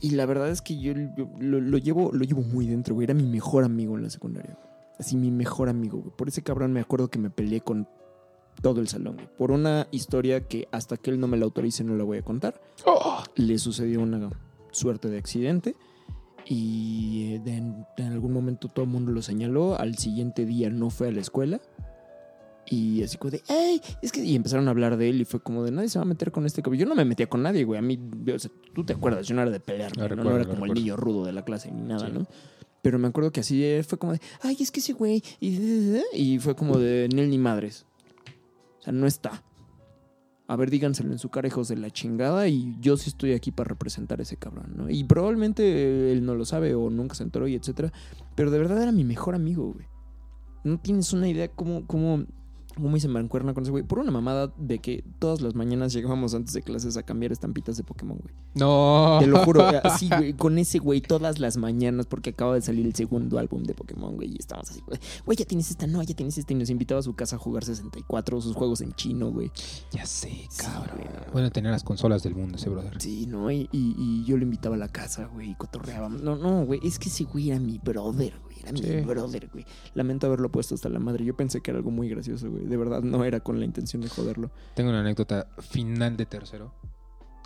Y la verdad es que yo lo, lo- lo llevo, lo llevo muy dentro, güey. Era mi mejor amigo en la secundaria. güey. Así, mi mejor amigo, güey. Por ese cabrón me acuerdo que me peleé con todo el salón, güey. Por una historia que hasta que él no me la autorice no la voy a contar. Le sucedió una suerte de accidente. Y eh, en, en algún momento todo el mundo lo señaló. Al siguiente día no fue a la escuela. Y así como de, ¡ay! Es que. Y empezaron a hablar de él y fue como de, nadie se va a meter con este cabrón. Yo no me metía con nadie, güey. A mí, o sea, tú te acuerdas, yo no era de pelear, Lo ¿no? No era como el niño rudo de la clase ni nada, Sí. ¿no? Pero me acuerdo que así eh, fue como de, ¡ay! Es que ese güey. Y, y fue como de, Nel ni madres. O sea, no está. A ver, díganselo en su cara, hijos de la chingada, y yo sí estoy aquí para representar a ese cabrón, ¿no? Y probablemente él no lo sabe o nunca se enteró y etcétera, pero de verdad era mi mejor amigo, güey. No tienes una idea cómo, cómo, cómo hice mancuerna con ese güey. Por una mamada de que todas las mañanas llegábamos antes de clases a cambiar estampitas de Pokémon, güey. No. Te lo juro, así, güey, con ese güey todas las mañanas porque acaba de salir el segundo álbum de Pokémon, güey, y estábamos así, güey, güey, ya tienes esta, no, ya tienes esta, y nos invitaba a su casa a jugar 64, sus juegos en chino, güey. Ya sé, cabrón. Bueno, tener las consolas del mundo ese brother. Sí, ¿no? Y, y- y yo lo invitaba a la casa, güey, y cotorreábamos. No, no, güey, es que ese güey era mi brother, güey, mi Sí. brother, güey. Lamento haberlo puesto hasta la madre. Yo pensé que era algo muy gracioso, güey. De verdad, no era con la intención de joderlo. Tengo una anécdota final de tercero.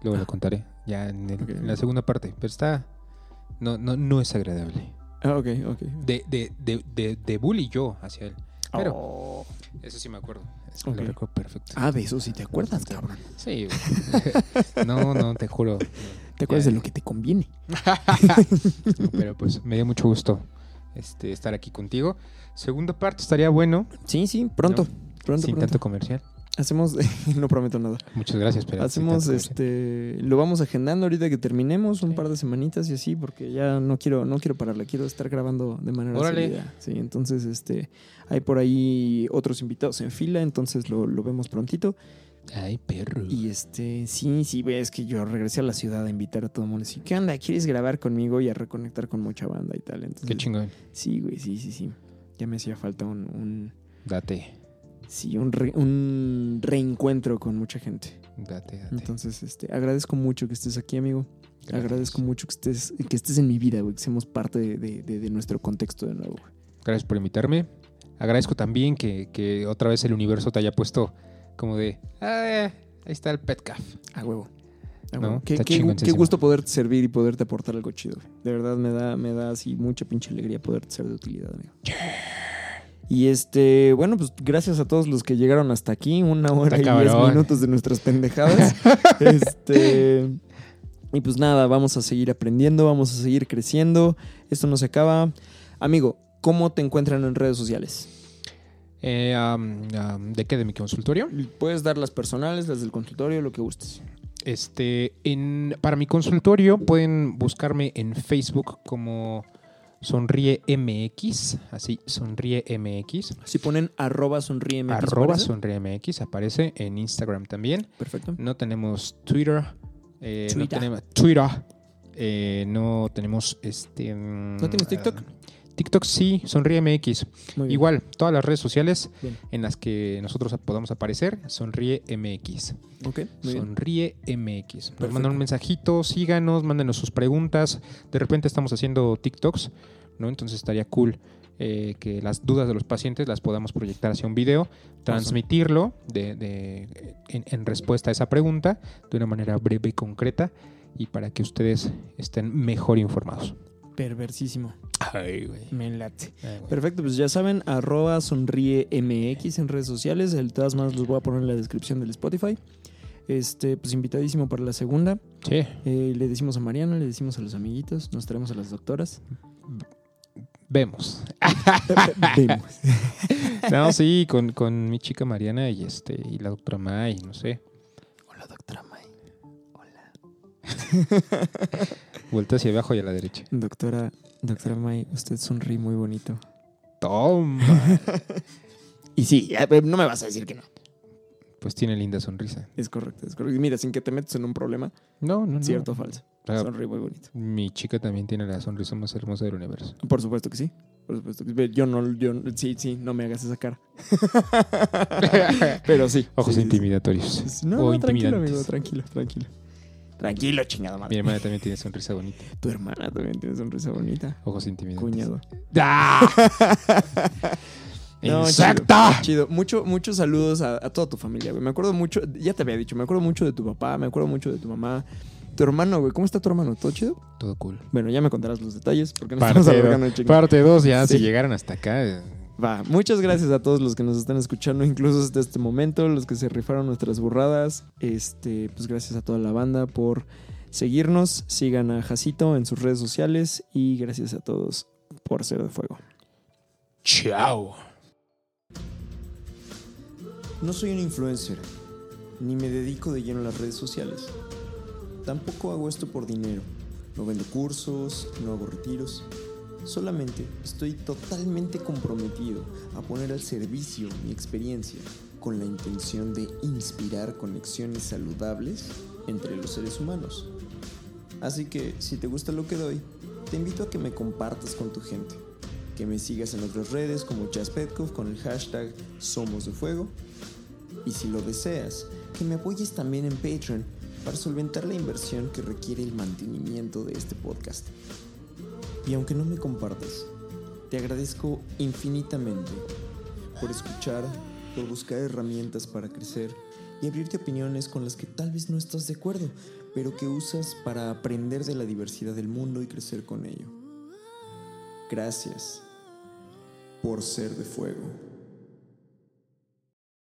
Luego la contaré. Ya en, el- Ok. en la segunda parte. Pero está. No, no, no es agradable. Ah, ok, ok. De, de, de, de, de bully yo hacia él. Pero Oh. eso sí me acuerdo. Eso Ok. Lo recuerdo perfecto. Ah, de eso sí te acuerdas, cabrón. Sí. güey. no, no, te juro. Te acuerdas Ya. de lo que te conviene. No, pero pues me dio mucho gusto este, estar aquí contigo. Segunda parte estaría bueno. Sí, sí, pronto. No. Pronto, sin pronto. tanto comercial. Hacemos, no prometo nada. Muchas gracias, pero Hacemos este, lo vamos agendando ahorita que terminemos un par de semanitas y así, porque ya no quiero, no quiero pararle, quiero estar grabando de manera Órale. seguida. Sí, entonces este, hay por ahí otros invitados en fila, entonces lo, lo vemos prontito. Ay, perro. Y este, sí, sí, ves que yo regresé a la ciudad a invitar a todo el mundo. Así, ¿qué onda? ¿Quieres grabar conmigo y a reconectar con mucha banda y tal? Entonces, Qué chingón. Sí, güey, sí, sí, sí. Ya me hacía falta un, un Date, sí, un, re- un reencuentro con mucha gente. date, date. Entonces, este, agradezco mucho que estés aquí, amigo. Gracias. Agradezco mucho que estés, que estés en mi vida, güey, que seamos parte de, de- de- de nuestro contexto de nuevo. güey. Gracias por invitarme. Agradezco también que, que otra vez el universo te haya puesto como de, ah, ahí está el Petcaf. A huevo. A No, huevo. Qué, qué- qué gusto poderte servir y poderte aportar algo chido. De verdad me da, me da así mucha pinche alegría poderte ser de utilidad, amigo. Y este, bueno, pues gracias a todos los que llegaron hasta aquí, una hora y diez minutos de nuestras pendejadas. este, y pues nada, vamos a seguir aprendiendo, vamos a seguir creciendo. Esto no se acaba. Amigo, ¿cómo te encuentran en redes sociales? Eh, ¿De qué? ¿De mi consultorio? Puedes dar las personales, las del consultorio, lo que gustes. Este, en, para mi consultorio pueden buscarme en Facebook como Sonríe MX, así, Sonríe MX. Si ponen arroba sonríe MX, Arroba ¿parece? Sonríe MX, aparece en Instagram también. Perfecto. No tenemos Twitter. eh, No Twitter. tenemos Twitter. eh, no tenemos este. ¿No tienes TikTok? TikTok sí, Sonríe MX. Igual, todas las redes sociales Bien. en las que nosotros podamos aparecer, Sonríe MX. Ok, bien. Sonríe MX. Nos mandan un mensajito, síganos, mándenos sus preguntas. De repente estamos haciendo TikToks, ¿no? Entonces estaría cool eh, que las dudas de los pacientes las podamos proyectar hacia un video, transmitirlo de, de- en, en respuesta a esa pregunta de una manera breve y concreta y para que ustedes estén mejor informados. Perversísimo. Ay, güey. Me late. Ay, güey. Perfecto, pues ya saben, arroba sonríe MX en redes sociales. De todas maneras los voy a poner en la descripción del Spotify. Este, pues invitadísimo para la segunda. Sí, Eh, le decimos a Mariana, le decimos a los amiguitos, nos traemos a las doctoras. vemos. Vemos. No, sí, con, con mi chica Mariana y este y la doctora May, no sé. Hola, doctora May. Vuelta hacia abajo y a la derecha. Doctora, doctora May, usted sonríe muy bonito. Toma. Y sí, no me vas a decir que no. Pues tiene linda sonrisa. Es correcto, es correcto. Y mira, sin que te metas en un problema, No, no, no. cierto o falso. Ah, Sonríe muy bonito. mi chica también tiene la sonrisa más hermosa del universo. Por supuesto que sí. Por supuesto que sí. Yo no, yo, sí, sí, no me hagas esa cara. Pero sí. Ojos sí, sí, sí. intimidatorios. No, o no, tranquilo, amigo, tranquilo, tranquilo. Tranquilo, chingada Mi madre. hermana también tiene sonrisa bonita. Tu hermana también tiene sonrisa bonita. Ojos intimidantes. Cuñado. ¡Ah! No. Chido. Mucho, muchos saludos a, a toda tu familia, güey. Me acuerdo mucho, ya te había dicho, me acuerdo mucho de tu papá, me acuerdo mucho de tu mamá. Tu hermano, güey. ¿Cómo está tu hermano? ¿Todo chido? Todo cool. Bueno, ya me contarás los detalles porque nos Parte estamos do- alargando el chingo. Parte 2, ya Sí. si llegaran hasta acá. Va, muchas gracias a todos los que nos están escuchando, incluso hasta este momento, los que se rifaron nuestras burradas. Este, pues gracias a toda la banda por seguirnos. Sigan a Jacito en sus redes sociales y gracias a todos por ser de fuego. Chao. No soy un influencer, ni me dedico de lleno a las redes sociales. Tampoco hago esto por dinero. No vendo cursos, no hago retiros. Solamente estoy totalmente comprometido a poner al servicio mi experiencia con la intención de inspirar conexiones saludables entre los seres humanos. Así que si te gusta lo que doy, te invito a que me compartas con tu gente, que me sigas en otras redes como Chas Petkov con el hashtag Somos de Fuego y si lo deseas, que me apoyes también en Patreon para solventar la inversión que requiere el mantenimiento de este podcast. Y aunque no me compartas, te agradezco infinitamente por escuchar, por buscar herramientas para crecer y abrirte opiniones con las que tal vez no estás de acuerdo, pero que usas para aprender de la diversidad del mundo y crecer con ello. Gracias por ser de fuego.